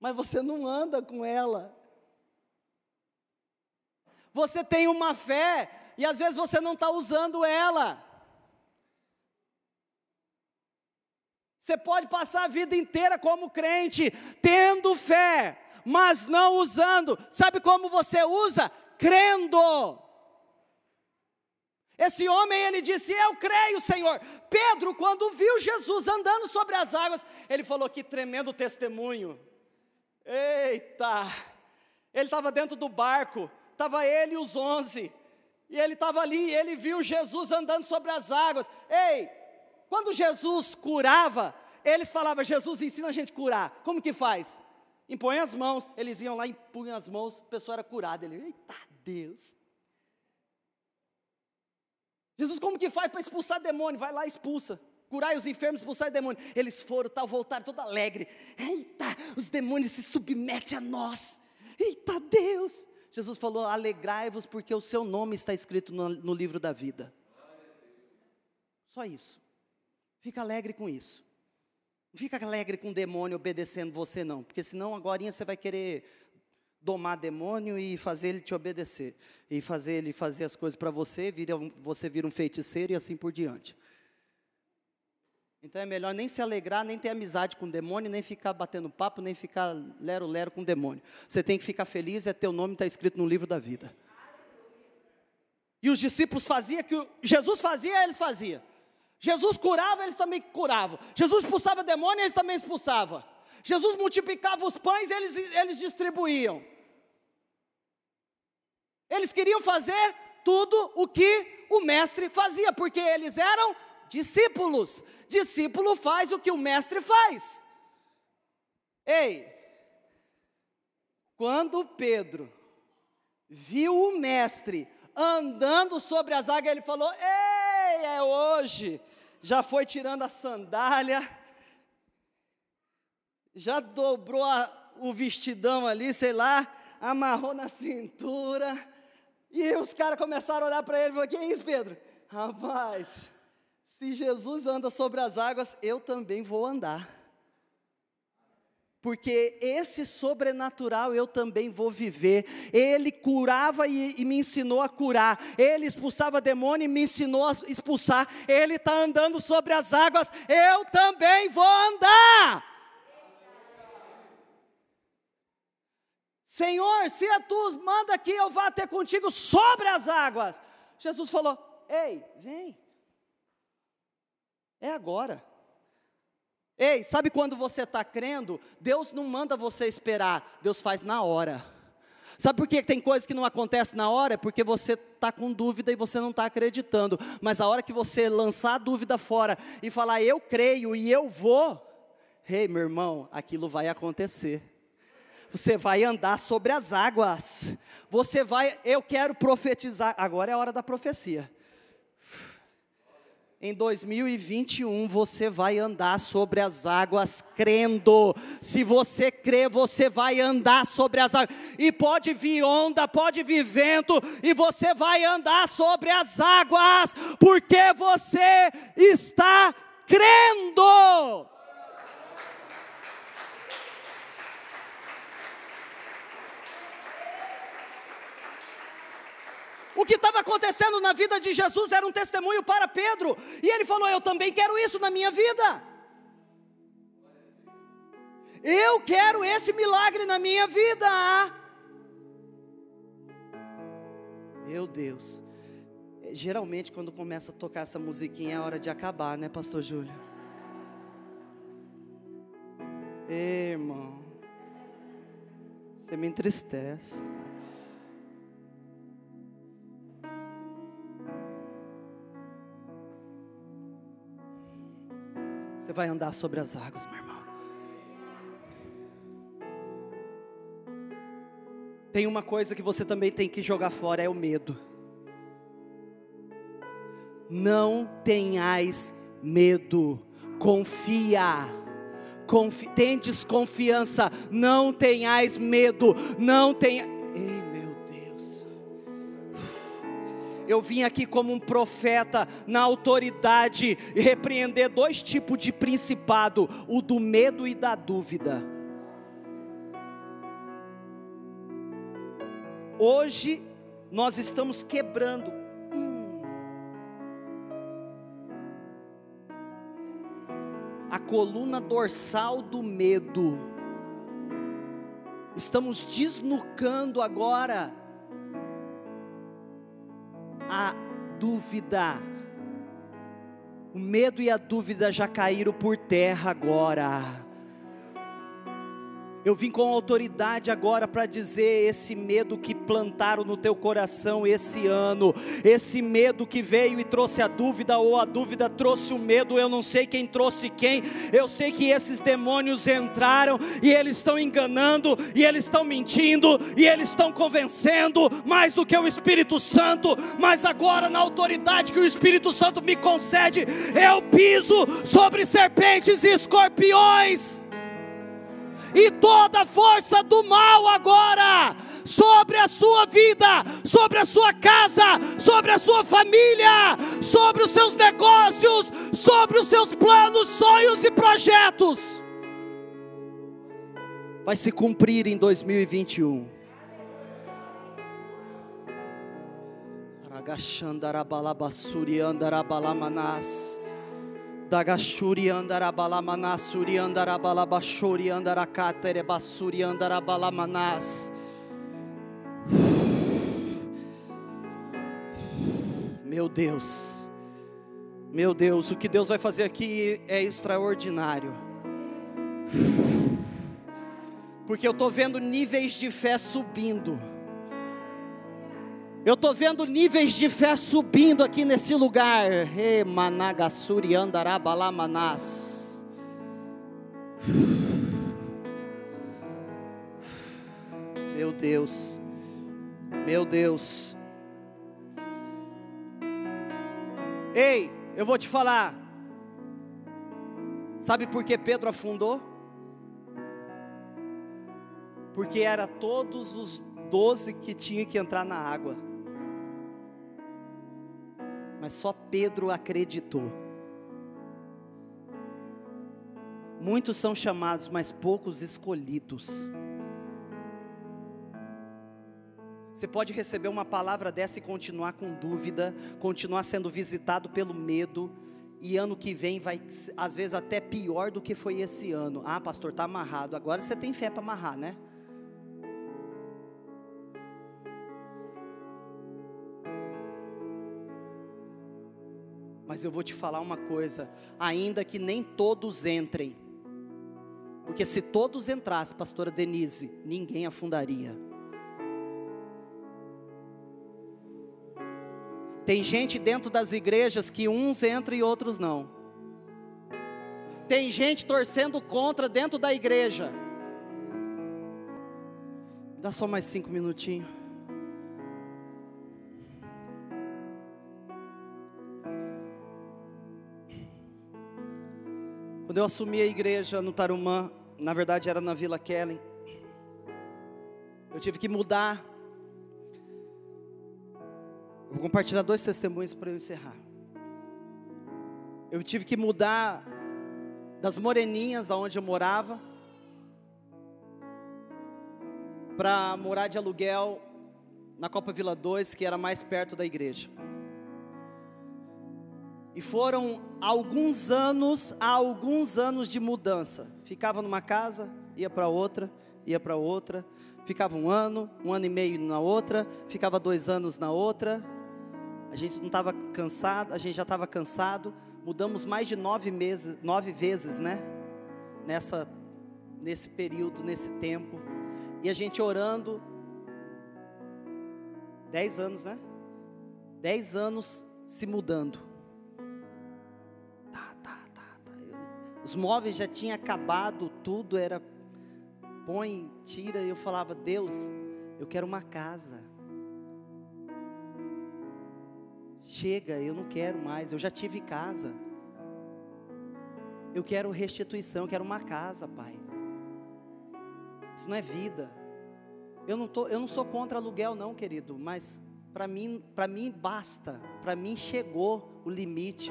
mas você não anda com ela. Você tem uma fé e às vezes você não está usando ela. Você pode passar a vida inteira como crente, tendo fé, mas não usando. Sabe como você usa? Crendo. Esse homem, ele disse: Eu creio, Senhor. Pedro, quando viu Jesus andando sobre as águas, ele falou: Que tremendo testemunho. Eita! Ele estava dentro do barco, estava ele e os onze. E ele estava ali, e ele viu Jesus andando sobre as águas. Ei, quando Jesus curava, eles falavam: Jesus ensina a gente a curar. Como que faz? impõe as mãos. Eles iam lá, impunham as mãos, a pessoa era curada. Ele, eita Deus. Jesus, como que faz para expulsar demônio? Vai lá e expulsa. Curai os enfermos, expulsar demônio. Eles foram, tal, voltaram todo alegre. Eita, os demônios se submetem a nós. Eita Deus. Jesus falou: alegrai-vos, porque o seu nome está escrito no, no livro da vida. Só isso. Fica alegre com isso. Não fica alegre com o demônio obedecendo você, não, porque senão agora você vai querer domar demônio e fazer ele te obedecer, e fazer ele fazer as coisas para você, vira, você vira um feiticeiro e assim por diante. Então é melhor nem se alegrar, nem ter amizade com o demônio, nem ficar batendo papo, nem ficar lero-lero com o demônio. Você tem que ficar feliz, é teu nome está escrito no livro da vida. E os discípulos faziam que Jesus fazia, eles faziam. Jesus curava, eles também curavam. Jesus expulsava demônio, eles também expulsavam. Jesus multiplicava os pães, eles, eles distribuíam. Eles queriam fazer tudo o que o mestre fazia, porque eles eram discípulos. Discípulo faz o que o mestre faz. Ei, quando Pedro viu o mestre andando sobre as águas, ele falou: Ei, é hoje. Já foi tirando a sandália, já dobrou a, o vestidão ali, sei lá, amarrou na cintura. E os caras começaram a olhar para ele e falaram: Que é isso, Pedro? Rapaz, se Jesus anda sobre as águas, eu também vou andar. Porque esse sobrenatural eu também vou viver. Ele curava e, e, me ensinou a curar. Ele expulsava demônio e me ensinou a expulsar. Ele está andando sobre as águas, eu também vou andar. Senhor, se é tu manda que eu vá ter contigo sobre as águas. Jesus falou: Ei, vem. É agora. Ei, sabe quando você está crendo? Deus não manda você esperar, Deus faz na hora. Sabe por que tem coisas que não acontecem na hora? É porque você está com dúvida e você não está acreditando. Mas a hora que você lançar a dúvida fora e falar, eu creio e eu vou, ei, meu irmão, aquilo vai acontecer. Você vai andar sobre as águas. Você vai, eu quero profetizar. Agora é a hora da profecia em 2021 você vai andar sobre as águas crendo. Se você crê, você vai andar sobre as águas. E pode vir onda, pode vir vento, e você vai andar sobre as águas, porque você está crendo. O que estava acontecendo na vida de Jesus era um testemunho para Pedro, e ele falou: Eu também quero isso na minha vida. Eu quero esse milagre na minha vida. Meu Deus. Geralmente, quando começa a tocar essa musiquinha, é hora de acabar, né, Pastor Júlio? Ei, irmão. Você me entristece. Você vai andar sobre as águas, meu irmão. Tem uma coisa que você também tem que jogar fora: é o medo. Não tenhais medo, confia. Confi tem desconfiança, não tenhais medo, não tenha. Eu vim aqui como um profeta na autoridade repreender dois tipos de principado: o do medo e da dúvida. Hoje nós estamos quebrando. Hum, a coluna dorsal do medo. Estamos desnucando agora a dúvida. O medo e a dúvida já caíram por terra agora. Eu vim com autoridade agora para dizer esse medo que plantaram no teu coração esse ano, esse medo que veio e trouxe a dúvida, ou a dúvida trouxe o medo, eu não sei quem trouxe quem, eu sei que esses demônios entraram e eles estão enganando, e eles estão mentindo, e eles estão convencendo mais do que o Espírito Santo, mas agora, na autoridade que o Espírito Santo me concede, eu piso sobre serpentes e escorpiões e toda força do mal agora sobre a sua vida, sobre a sua casa, sobre a sua família, sobre os seus negócios, sobre os seus planos, sonhos e projetos. Vai se cumprir em 2021. Aragashandarabalabasuri andarabalamanás. Dagashuri andarabalamanasuri andarabalabashuri andarakaterebasuri andarabalamanás. Meu Deus, meu Deus, o que Deus vai fazer aqui é extraordinário. Porque eu estou vendo níveis de fé subindo. Eu estou vendo níveis de fé subindo aqui nesse lugar. Re managasuri andarabalamanás. Meu Deus, meu Deus. Ei, eu vou te falar. Sabe por que Pedro afundou? Porque era todos os doze que tinham que entrar na água mas só Pedro acreditou. Muitos são chamados, mas poucos escolhidos. Você pode receber uma palavra dessa e continuar com dúvida, continuar sendo visitado pelo medo, e ano que vem vai, às vezes, até pior do que foi esse ano. Ah, pastor, está amarrado. Agora você tem fé para amarrar, né? Mas eu vou te falar uma coisa: ainda que nem todos entrem, porque se todos entrassem, pastora Denise, ninguém afundaria. Tem gente dentro das igrejas que uns entram e outros não. Tem gente torcendo contra dentro da igreja. Dá só mais cinco minutinhos. Quando eu assumi a igreja no Tarumã, na verdade era na Vila Kellen, eu tive que mudar. Eu vou compartilhar dois testemunhos para eu encerrar. Eu tive que mudar das moreninhas aonde eu morava para morar de aluguel na Copa Vila 2, que era mais perto da igreja. E foram alguns anos, alguns anos de mudança. Ficava numa casa, ia para outra, ia para outra. Ficava um ano, um ano e meio na outra, ficava dois anos na outra. A gente não estava cansado, a gente já estava cansado. Mudamos mais de nove meses, nove vezes, né? Nessa, nesse período, nesse tempo. E a gente orando. Dez anos, né? Dez anos se mudando. Os móveis já tinham acabado, tudo era põe, tira, e eu falava: "Deus, eu quero uma casa". Chega, eu não quero mais, eu já tive casa. Eu quero restituição, eu quero uma casa, Pai. Isso não é vida. Eu não, tô, eu não sou contra aluguel, não, querido, mas para mim, para mim basta, para mim chegou o limite.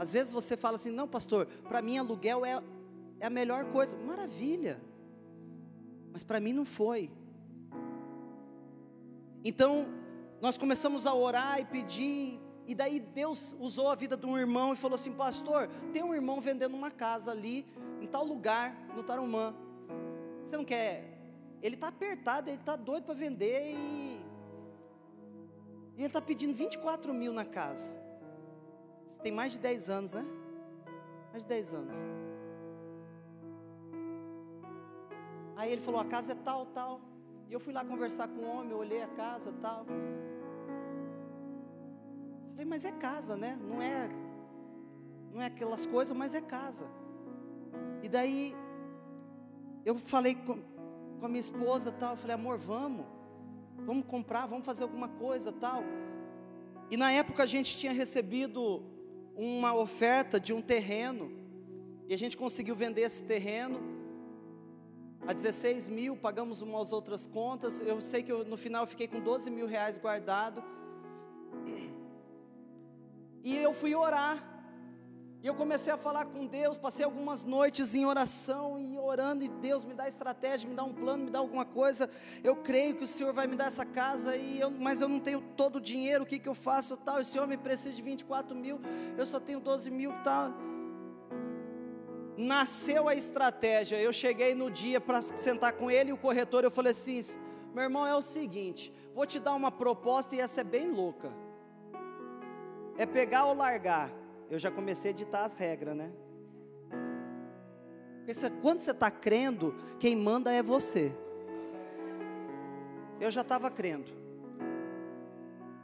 Às vezes você fala assim: não, pastor, para mim aluguel é, é a melhor coisa. Maravilha. Mas para mim não foi. Então, nós começamos a orar e pedir. E daí Deus usou a vida de um irmão e falou assim: Pastor, tem um irmão vendendo uma casa ali, em tal lugar, no Tarumã. Você não quer? Ele está apertado, ele está doido para vender e. E ele está pedindo 24 mil na casa. Você tem mais de 10 anos, né? Mais de 10 anos. Aí ele falou: a casa é tal, tal. E eu fui lá conversar com o homem, eu olhei a casa, tal. Falei, mas é casa, né? Não é, não é aquelas coisas, mas é casa. E daí eu falei com, com a minha esposa, tal. Eu falei, amor, vamos, vamos comprar, vamos fazer alguma coisa, tal. E na época a gente tinha recebido uma oferta de um terreno. E a gente conseguiu vender esse terreno a 16 mil, pagamos umas outras contas. Eu sei que eu, no final eu fiquei com 12 mil reais guardado. E eu fui orar. E eu comecei a falar com Deus, passei algumas noites em oração e orando, e Deus me dá estratégia, me dá um plano, me dá alguma coisa. Eu creio que o Senhor vai me dar essa casa, e eu, mas eu não tenho todo o dinheiro, o que, que eu faço? Tal, esse homem precisa de 24 mil, eu só tenho 12 mil, tal. Nasceu a estratégia. Eu cheguei no dia para sentar com ele e o corretor, eu falei assim: meu irmão, é o seguinte, vou te dar uma proposta e essa é bem louca. É pegar ou largar eu já comecei a ditar as regras, né? Porque você, quando você está crendo, quem manda é você. Eu já estava crendo.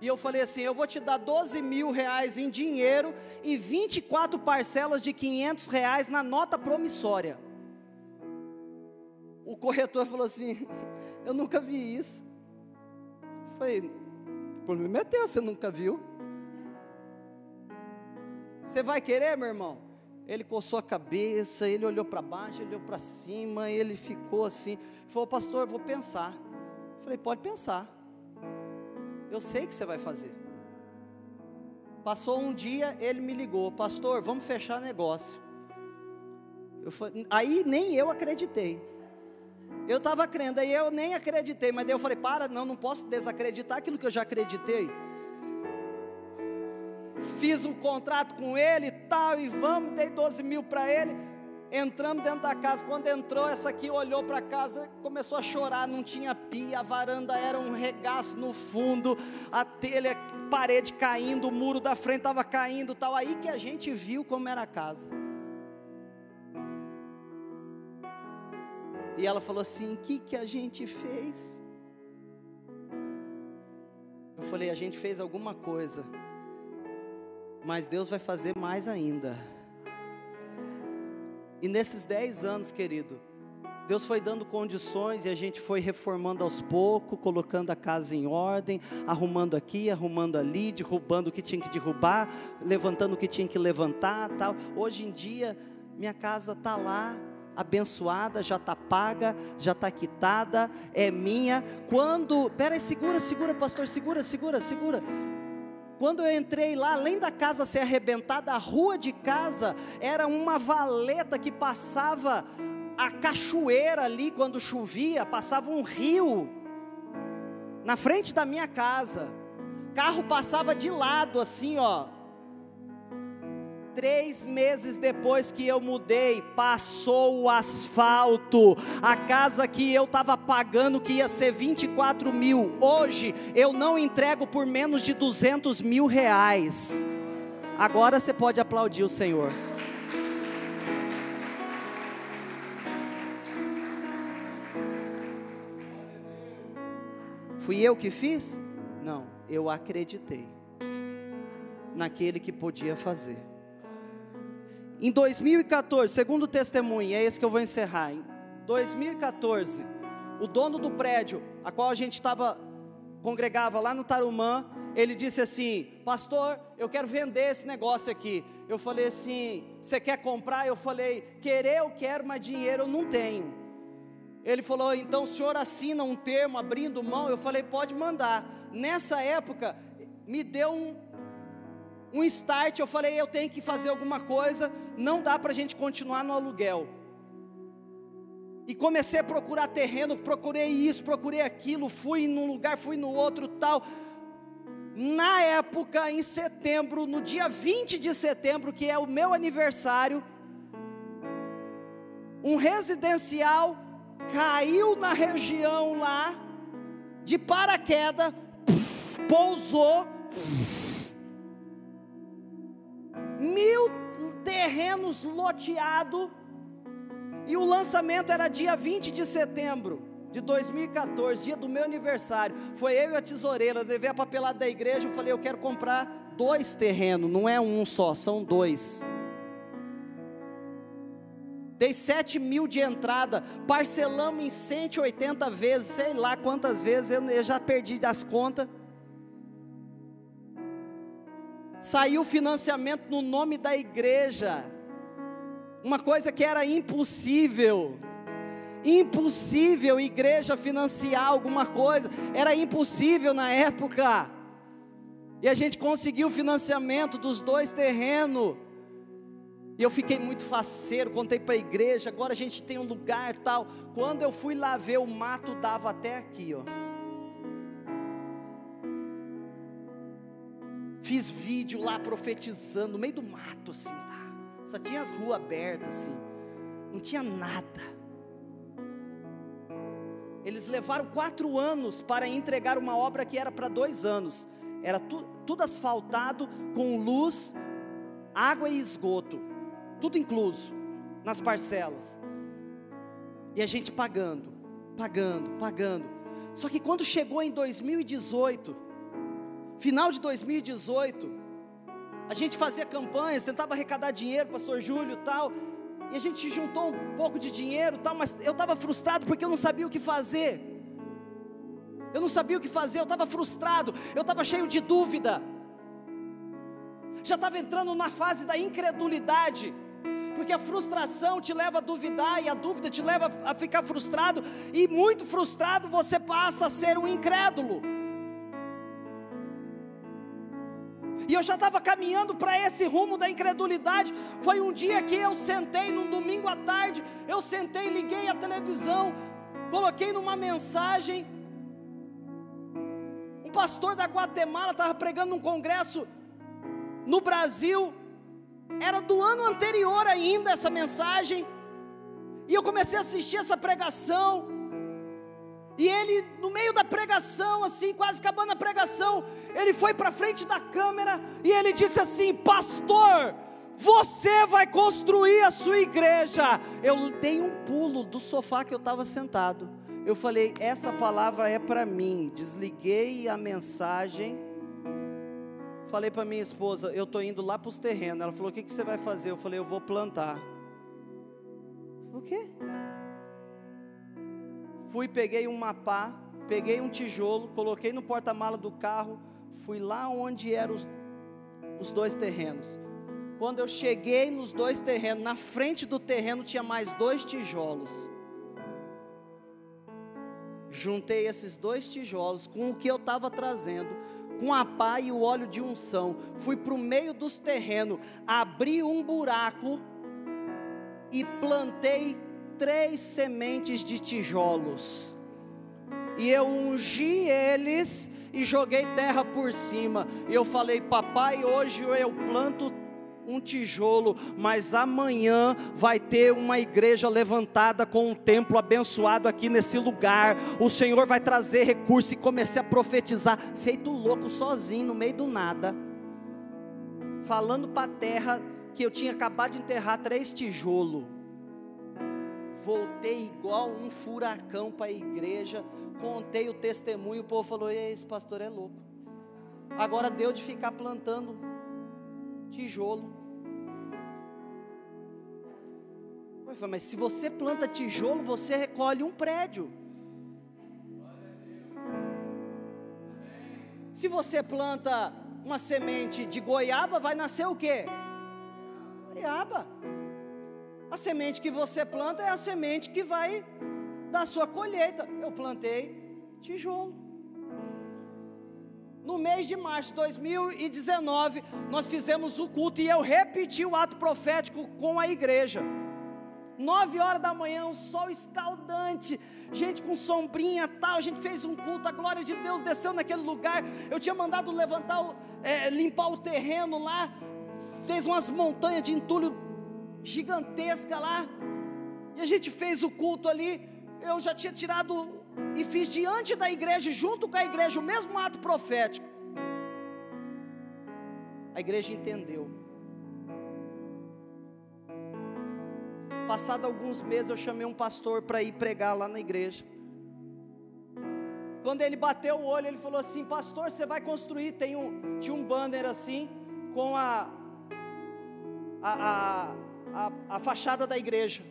E eu falei assim: eu vou te dar 12 mil reais em dinheiro e 24 parcelas de 500 reais na nota promissória. O corretor falou assim: eu nunca vi isso. Eu falei: o problema é teu, você nunca viu. Você vai querer, meu irmão? Ele coçou a cabeça, ele olhou para baixo, ele olhou para cima, ele ficou assim. Falou, pastor, vou pensar. Falei, pode pensar. Eu sei que você vai fazer. Passou um dia, ele me ligou, pastor, vamos fechar negócio. Falei, aí nem eu acreditei. Eu estava crendo, aí eu nem acreditei, mas daí eu falei, para, não, não posso desacreditar aquilo que eu já acreditei fiz um contrato com ele e tal, e vamos, dei 12 mil para ele. Entramos dentro da casa. Quando entrou, essa aqui olhou para a casa, começou a chorar. Não tinha pia, a varanda era um regaço no fundo, a telha, parede caindo, o muro da frente estava caindo, tal. Aí que a gente viu como era a casa. E ela falou assim: O que, que a gente fez? Eu falei: A gente fez alguma coisa mas Deus vai fazer mais ainda. E nesses dez anos, querido, Deus foi dando condições e a gente foi reformando aos poucos, colocando a casa em ordem, arrumando aqui, arrumando ali, derrubando o que tinha que derrubar, levantando o que tinha que levantar, tal. Hoje em dia, minha casa está lá, abençoada, já está paga, já está quitada, é minha. Quando, peraí, segura, segura, pastor, segura, segura, segura. Quando eu entrei lá, além da casa ser arrebentada, a rua de casa era uma valeta que passava a cachoeira ali quando chovia, passava um rio na frente da minha casa. Carro passava de lado assim, ó. Três meses depois que eu mudei, passou o asfalto. A casa que eu estava pagando, que ia ser 24 mil, hoje eu não entrego por menos de 200 mil reais. Agora você pode aplaudir o Senhor. Fui eu que fiz? Não, eu acreditei naquele que podia fazer. Em 2014, segundo testemunho, é esse que eu vou encerrar. Em 2014, o dono do prédio, a qual a gente estava congregava lá no Tarumã, ele disse assim: Pastor, eu quero vender esse negócio aqui. Eu falei assim: Você quer comprar? Eu falei: Querer eu quero, mas dinheiro eu não tenho. Ele falou: Então o senhor assina um termo abrindo mão? Eu falei: Pode mandar. Nessa época, me deu um, um start, eu falei, eu tenho que fazer alguma coisa, não dá para a gente continuar no aluguel. E comecei a procurar terreno, procurei isso, procurei aquilo, fui num lugar, fui no outro, tal. Na época, em setembro, no dia 20 de setembro, que é o meu aniversário, um residencial caiu na região lá, de paraquedas, pousou, mil terrenos loteados, E o lançamento era dia 20 de setembro de 2014, dia do meu aniversário. Foi eu e a tesoureira, eu levei a papelada da igreja, eu falei, eu quero comprar dois terrenos, não é um só, são dois. Dei 7 mil de entrada, parcelamos em 180 vezes, sei lá quantas vezes, eu, eu já perdi as contas. Saiu financiamento no nome da igreja, uma coisa que era impossível. Impossível igreja financiar alguma coisa, era impossível na época. E a gente conseguiu o financiamento dos dois terrenos. E eu fiquei muito faceiro, contei para a igreja, agora a gente tem um lugar tal. Quando eu fui lá ver, o mato dava até aqui, ó. Fiz vídeo lá profetizando, no meio do mato, assim, tá? Só tinha as ruas abertas, assim. Não tinha nada. Eles levaram quatro anos para entregar uma obra que era para dois anos. Era tu, tudo asfaltado, com luz, água e esgoto tudo incluso nas parcelas. E a gente pagando, pagando, pagando. Só que quando chegou em 2018, final de 2018, a gente fazia campanhas, tentava arrecadar dinheiro, pastor Júlio tal, e a gente juntou um pouco de dinheiro tal, mas eu estava frustrado porque eu não sabia o que fazer. Eu não sabia o que fazer, eu estava frustrado, eu estava cheio de dúvida. Já estava entrando na fase da incredulidade porque a frustração te leva a duvidar, e a dúvida te leva a ficar frustrado, e muito frustrado você passa a ser um incrédulo. E eu já estava caminhando para esse rumo da incredulidade. Foi um dia que eu sentei, num domingo à tarde, eu sentei, liguei a televisão, coloquei numa mensagem. Um pastor da Guatemala estava pregando num congresso no Brasil, era do ano anterior ainda essa mensagem. E eu comecei a assistir essa pregação. E ele, no meio da pregação, assim, quase acabando a pregação, ele foi para frente da câmera e ele disse assim: Pastor, você vai construir a sua igreja. Eu dei um pulo do sofá que eu estava sentado. Eu falei: Essa palavra é para mim. Desliguei a mensagem Falei para minha esposa, eu estou indo lá para os terrenos. Ela falou: O que, que você vai fazer? Eu falei: Eu vou plantar. O quê? Fui, peguei um mapá, peguei um tijolo, coloquei no porta-mala do carro, fui lá onde eram os, os dois terrenos. Quando eu cheguei nos dois terrenos, na frente do terreno tinha mais dois tijolos. Juntei esses dois tijolos com o que eu estava trazendo com a pá e o óleo de unção, fui para o meio dos terrenos, abri um buraco e plantei três sementes de tijolos. E eu ungi eles e joguei terra por cima. E eu falei, papai, hoje eu planto um tijolo, mas amanhã vai ter uma igreja levantada com um templo abençoado aqui nesse lugar. O Senhor vai trazer recurso e comecei a profetizar, feito louco sozinho no meio do nada, falando para a terra que eu tinha acabado de enterrar três tijolos. Voltei igual um furacão para a igreja, contei o testemunho, o povo falou: esse pastor é louco. Agora deu de ficar plantando tijolo. Mas se você planta tijolo, você recolhe um prédio. Se você planta uma semente de goiaba, vai nascer o quê? Goiaba. A semente que você planta é a semente que vai dar sua colheita. Eu plantei tijolo. No mês de março de 2019, nós fizemos o culto e eu repeti o ato profético com a igreja. Nove horas da manhã, um sol escaldante, gente com sombrinha tal. A gente fez um culto, a glória de Deus desceu naquele lugar. Eu tinha mandado levantar, é, limpar o terreno lá, fez umas montanhas de entulho gigantesca lá. E a gente fez o culto ali. Eu já tinha tirado e fiz diante da igreja, junto com a igreja, o mesmo ato profético. A igreja entendeu Passado alguns meses, eu chamei um pastor para ir pregar lá na igreja. Quando ele bateu o olho, ele falou assim: Pastor, você vai construir. Tem um, tinha um banner assim, com a, a, a, a, a fachada da igreja,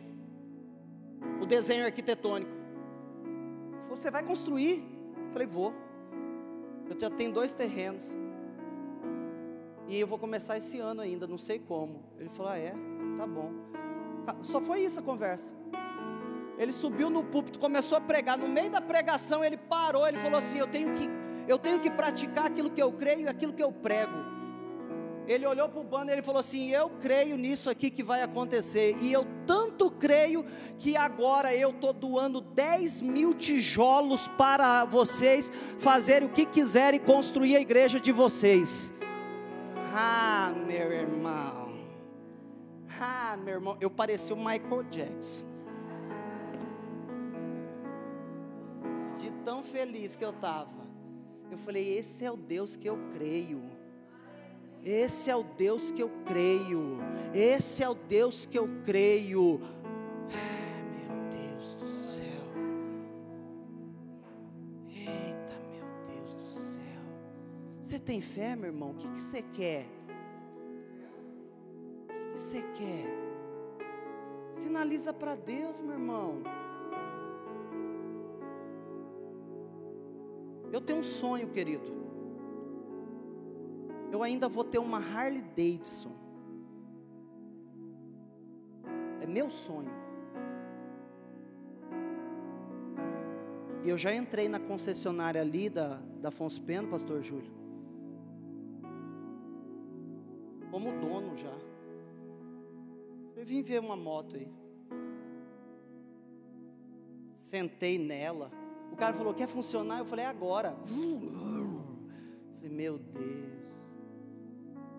o desenho arquitetônico. Você vai construir? Eu falei: Vou. Eu já tenho dois terrenos. E eu vou começar esse ano ainda, não sei como. Ele falou: Ah, é? Tá bom. Só foi isso a conversa. Ele subiu no púlpito, começou a pregar. No meio da pregação, ele parou, ele falou assim: "Eu tenho que eu tenho que praticar aquilo que eu creio e aquilo que eu prego". Ele olhou para o banner e falou assim: Eu creio nisso aqui que vai acontecer. E eu tanto creio que agora eu estou doando 10 mil tijolos para vocês fazerem o que quiserem construir a igreja de vocês. Ah, meu irmão. Ah, meu irmão, eu pareci o Michael Jackson. De tão feliz que eu estava. Eu falei: Esse é o Deus que eu creio. Esse é o Deus que eu creio. Esse é o Deus que eu creio. Meu Deus do céu. Eita, meu Deus do céu. Você tem fé, meu irmão? O que, que você quer? que você quer? Sinaliza para Deus, meu irmão. Eu tenho um sonho, querido. Eu ainda vou ter uma Harley Davidson. É meu sonho. E eu já entrei na concessionária ali da, da Afonso Pena, pastor Júlio. Como dono já. Eu vim ver uma moto aí. Sentei nela. O cara falou: quer funcionar? Eu falei: é agora. Falei: meu Deus.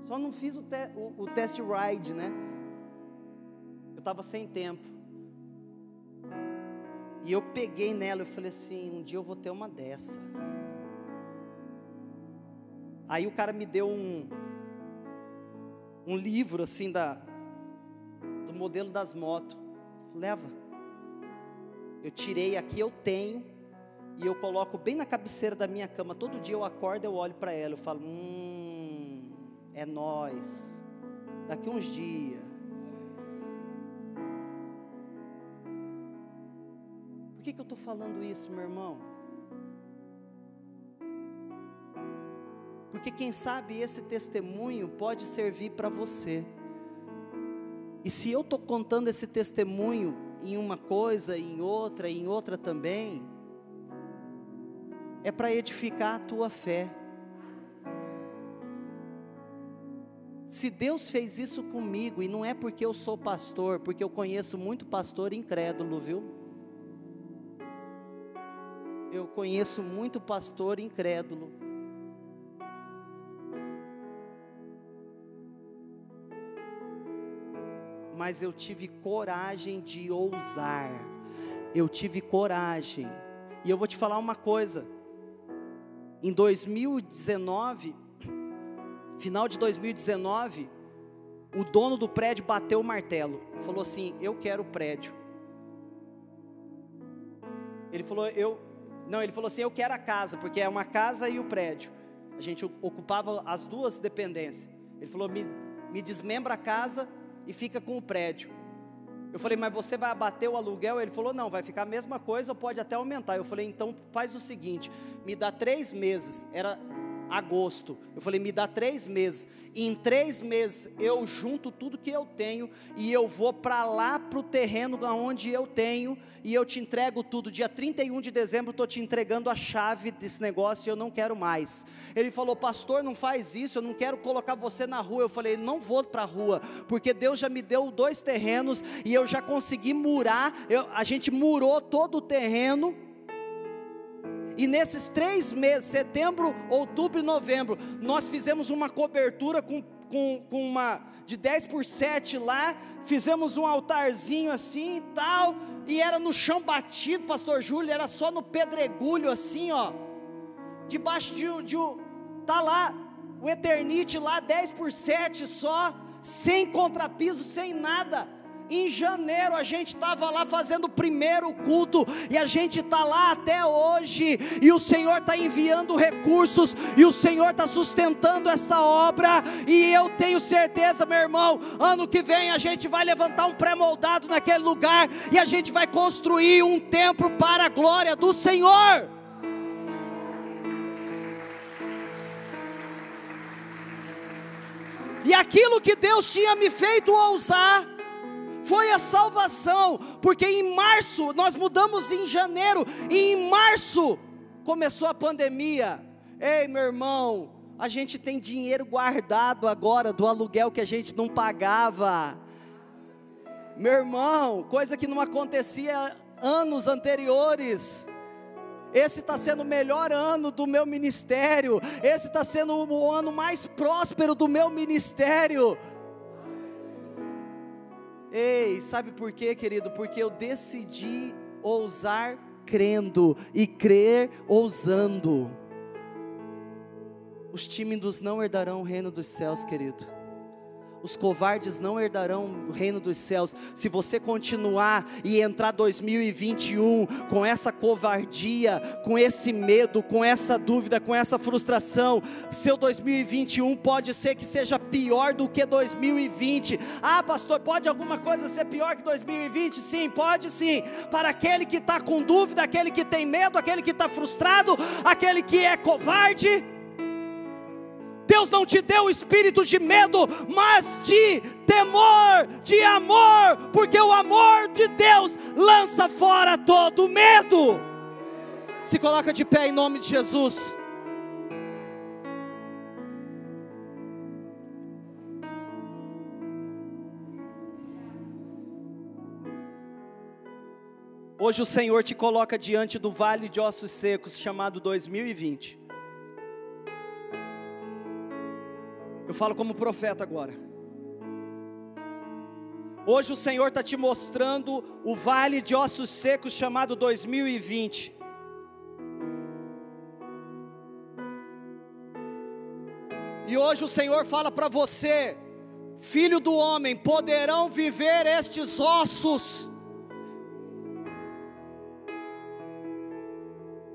Só não fiz o, te, o, o test ride, né? Eu estava sem tempo. E eu peguei nela e falei assim: um dia eu vou ter uma dessa. Aí o cara me deu um, um livro assim da, do modelo das motos. Leva. Eu tirei aqui, eu tenho, e eu coloco bem na cabeceira da minha cama. Todo dia eu acordo, eu olho para ela, eu falo: Hum, é nós. Daqui uns dias. Por que, que eu estou falando isso, meu irmão? Porque quem sabe esse testemunho pode servir para você. E se eu estou contando esse testemunho em uma coisa, em outra, em outra também, é para edificar a tua fé. Se Deus fez isso comigo, e não é porque eu sou pastor, porque eu conheço muito pastor incrédulo, viu? Eu conheço muito pastor incrédulo. mas eu tive coragem de ousar. Eu tive coragem. E eu vou te falar uma coisa. Em 2019, final de 2019, o dono do prédio bateu o martelo. Falou assim: "Eu quero o prédio". Ele falou: "Eu não, ele falou assim: "Eu quero a casa, porque é uma casa e o prédio". A gente ocupava as duas dependências. Ele falou: "Me me desmembra a casa e fica com o prédio. Eu falei, mas você vai abater o aluguel? Ele falou, não, vai ficar a mesma coisa ou pode até aumentar. Eu falei, então faz o seguinte: me dá três meses. Era agosto. Eu falei, me dá três meses. E em três meses eu junto tudo que eu tenho e eu vou para lá para o terreno onde eu tenho e eu te entrego tudo. Dia 31 de dezembro estou te entregando a chave desse negócio e eu não quero mais. Ele falou, pastor, não faz isso, eu não quero colocar você na rua. Eu falei, não vou para a rua, porque Deus já me deu dois terrenos e eu já consegui murar. Eu, a gente murou todo o terreno e nesses três meses, setembro, outubro e novembro, nós fizemos uma cobertura com, com, com uma de 10 por 7 lá, fizemos um altarzinho assim e tal, e era no chão batido, pastor Júlio, era só no pedregulho assim, ó. Debaixo de, de tá lá o Eternite lá 10 por 7 só, sem contrapiso, sem nada. Em janeiro a gente estava lá fazendo o primeiro culto e a gente está lá até hoje. E o Senhor está enviando recursos e o Senhor está sustentando essa obra. E eu tenho certeza, meu irmão, ano que vem a gente vai levantar um pré-moldado naquele lugar e a gente vai construir um templo para a glória do Senhor. E aquilo que Deus tinha me feito ousar foi a salvação, porque em março, nós mudamos em janeiro, e em março começou a pandemia. Ei, meu irmão, a gente tem dinheiro guardado agora do aluguel que a gente não pagava. Meu irmão, coisa que não acontecia anos anteriores. Esse está sendo o melhor ano do meu ministério. Esse está sendo o ano mais próspero do meu ministério. Ei, sabe por quê, querido? Porque eu decidi ousar crendo e crer ousando. Os tímidos não herdarão o reino dos céus, querido os covardes não herdarão o reino dos céus. Se você continuar e entrar 2021 com essa covardia, com esse medo, com essa dúvida, com essa frustração, seu 2021 pode ser que seja pior do que 2020. Ah, pastor, pode alguma coisa ser pior que 2020? Sim, pode sim. Para aquele que está com dúvida, aquele que tem medo, aquele que está frustrado, aquele que é covarde. Deus não te deu espírito de medo, mas de temor, de amor, porque o amor de Deus lança fora todo medo. Se coloca de pé em nome de Jesus. Hoje o Senhor te coloca diante do vale de ossos secos chamado 2020. Falo como profeta agora. Hoje o Senhor está te mostrando o vale de ossos secos chamado 2020. E hoje o Senhor fala para você, filho do homem, poderão viver estes ossos.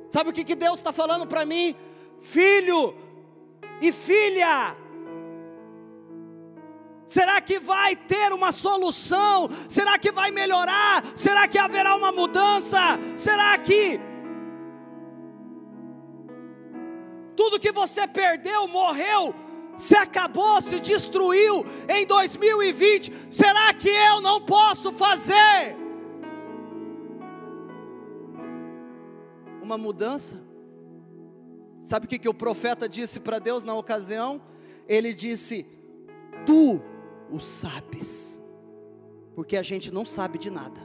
Sabe o que, que Deus está falando para mim? Filho e filha, Será que vai ter uma solução? Será que vai melhorar? Será que haverá uma mudança? Será que tudo que você perdeu, morreu, se acabou, se destruiu em 2020? Será que eu não posso fazer uma mudança? Sabe o que, que o profeta disse para Deus na ocasião? Ele disse: Tu o sabes, porque a gente não sabe de nada.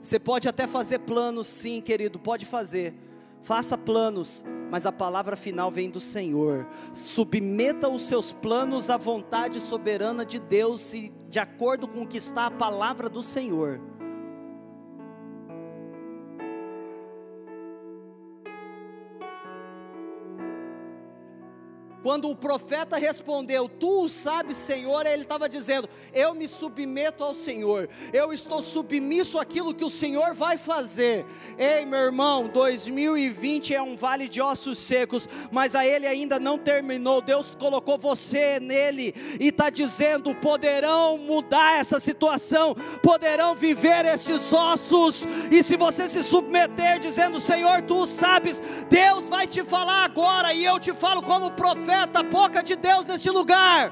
Você pode até fazer planos, sim, querido, pode fazer. Faça planos, mas a palavra final vem do Senhor. Submeta os seus planos à vontade soberana de Deus e de acordo com o que está a palavra do Senhor. Quando o profeta respondeu, Tu o sabes, Senhor, ele estava dizendo: Eu me submeto ao Senhor, eu estou submisso àquilo que o Senhor vai fazer. Ei, meu irmão, 2020 é um vale de ossos secos, mas a ele ainda não terminou. Deus colocou você nele e está dizendo: poderão mudar essa situação, poderão viver esses ossos. E se você se submeter, dizendo: Senhor, tu sabes, Deus vai te falar agora, e eu te falo como profeta profeta, a boca de Deus neste lugar.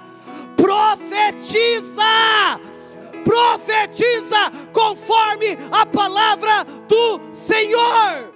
Profetiza! Profetiza conforme a palavra do Senhor.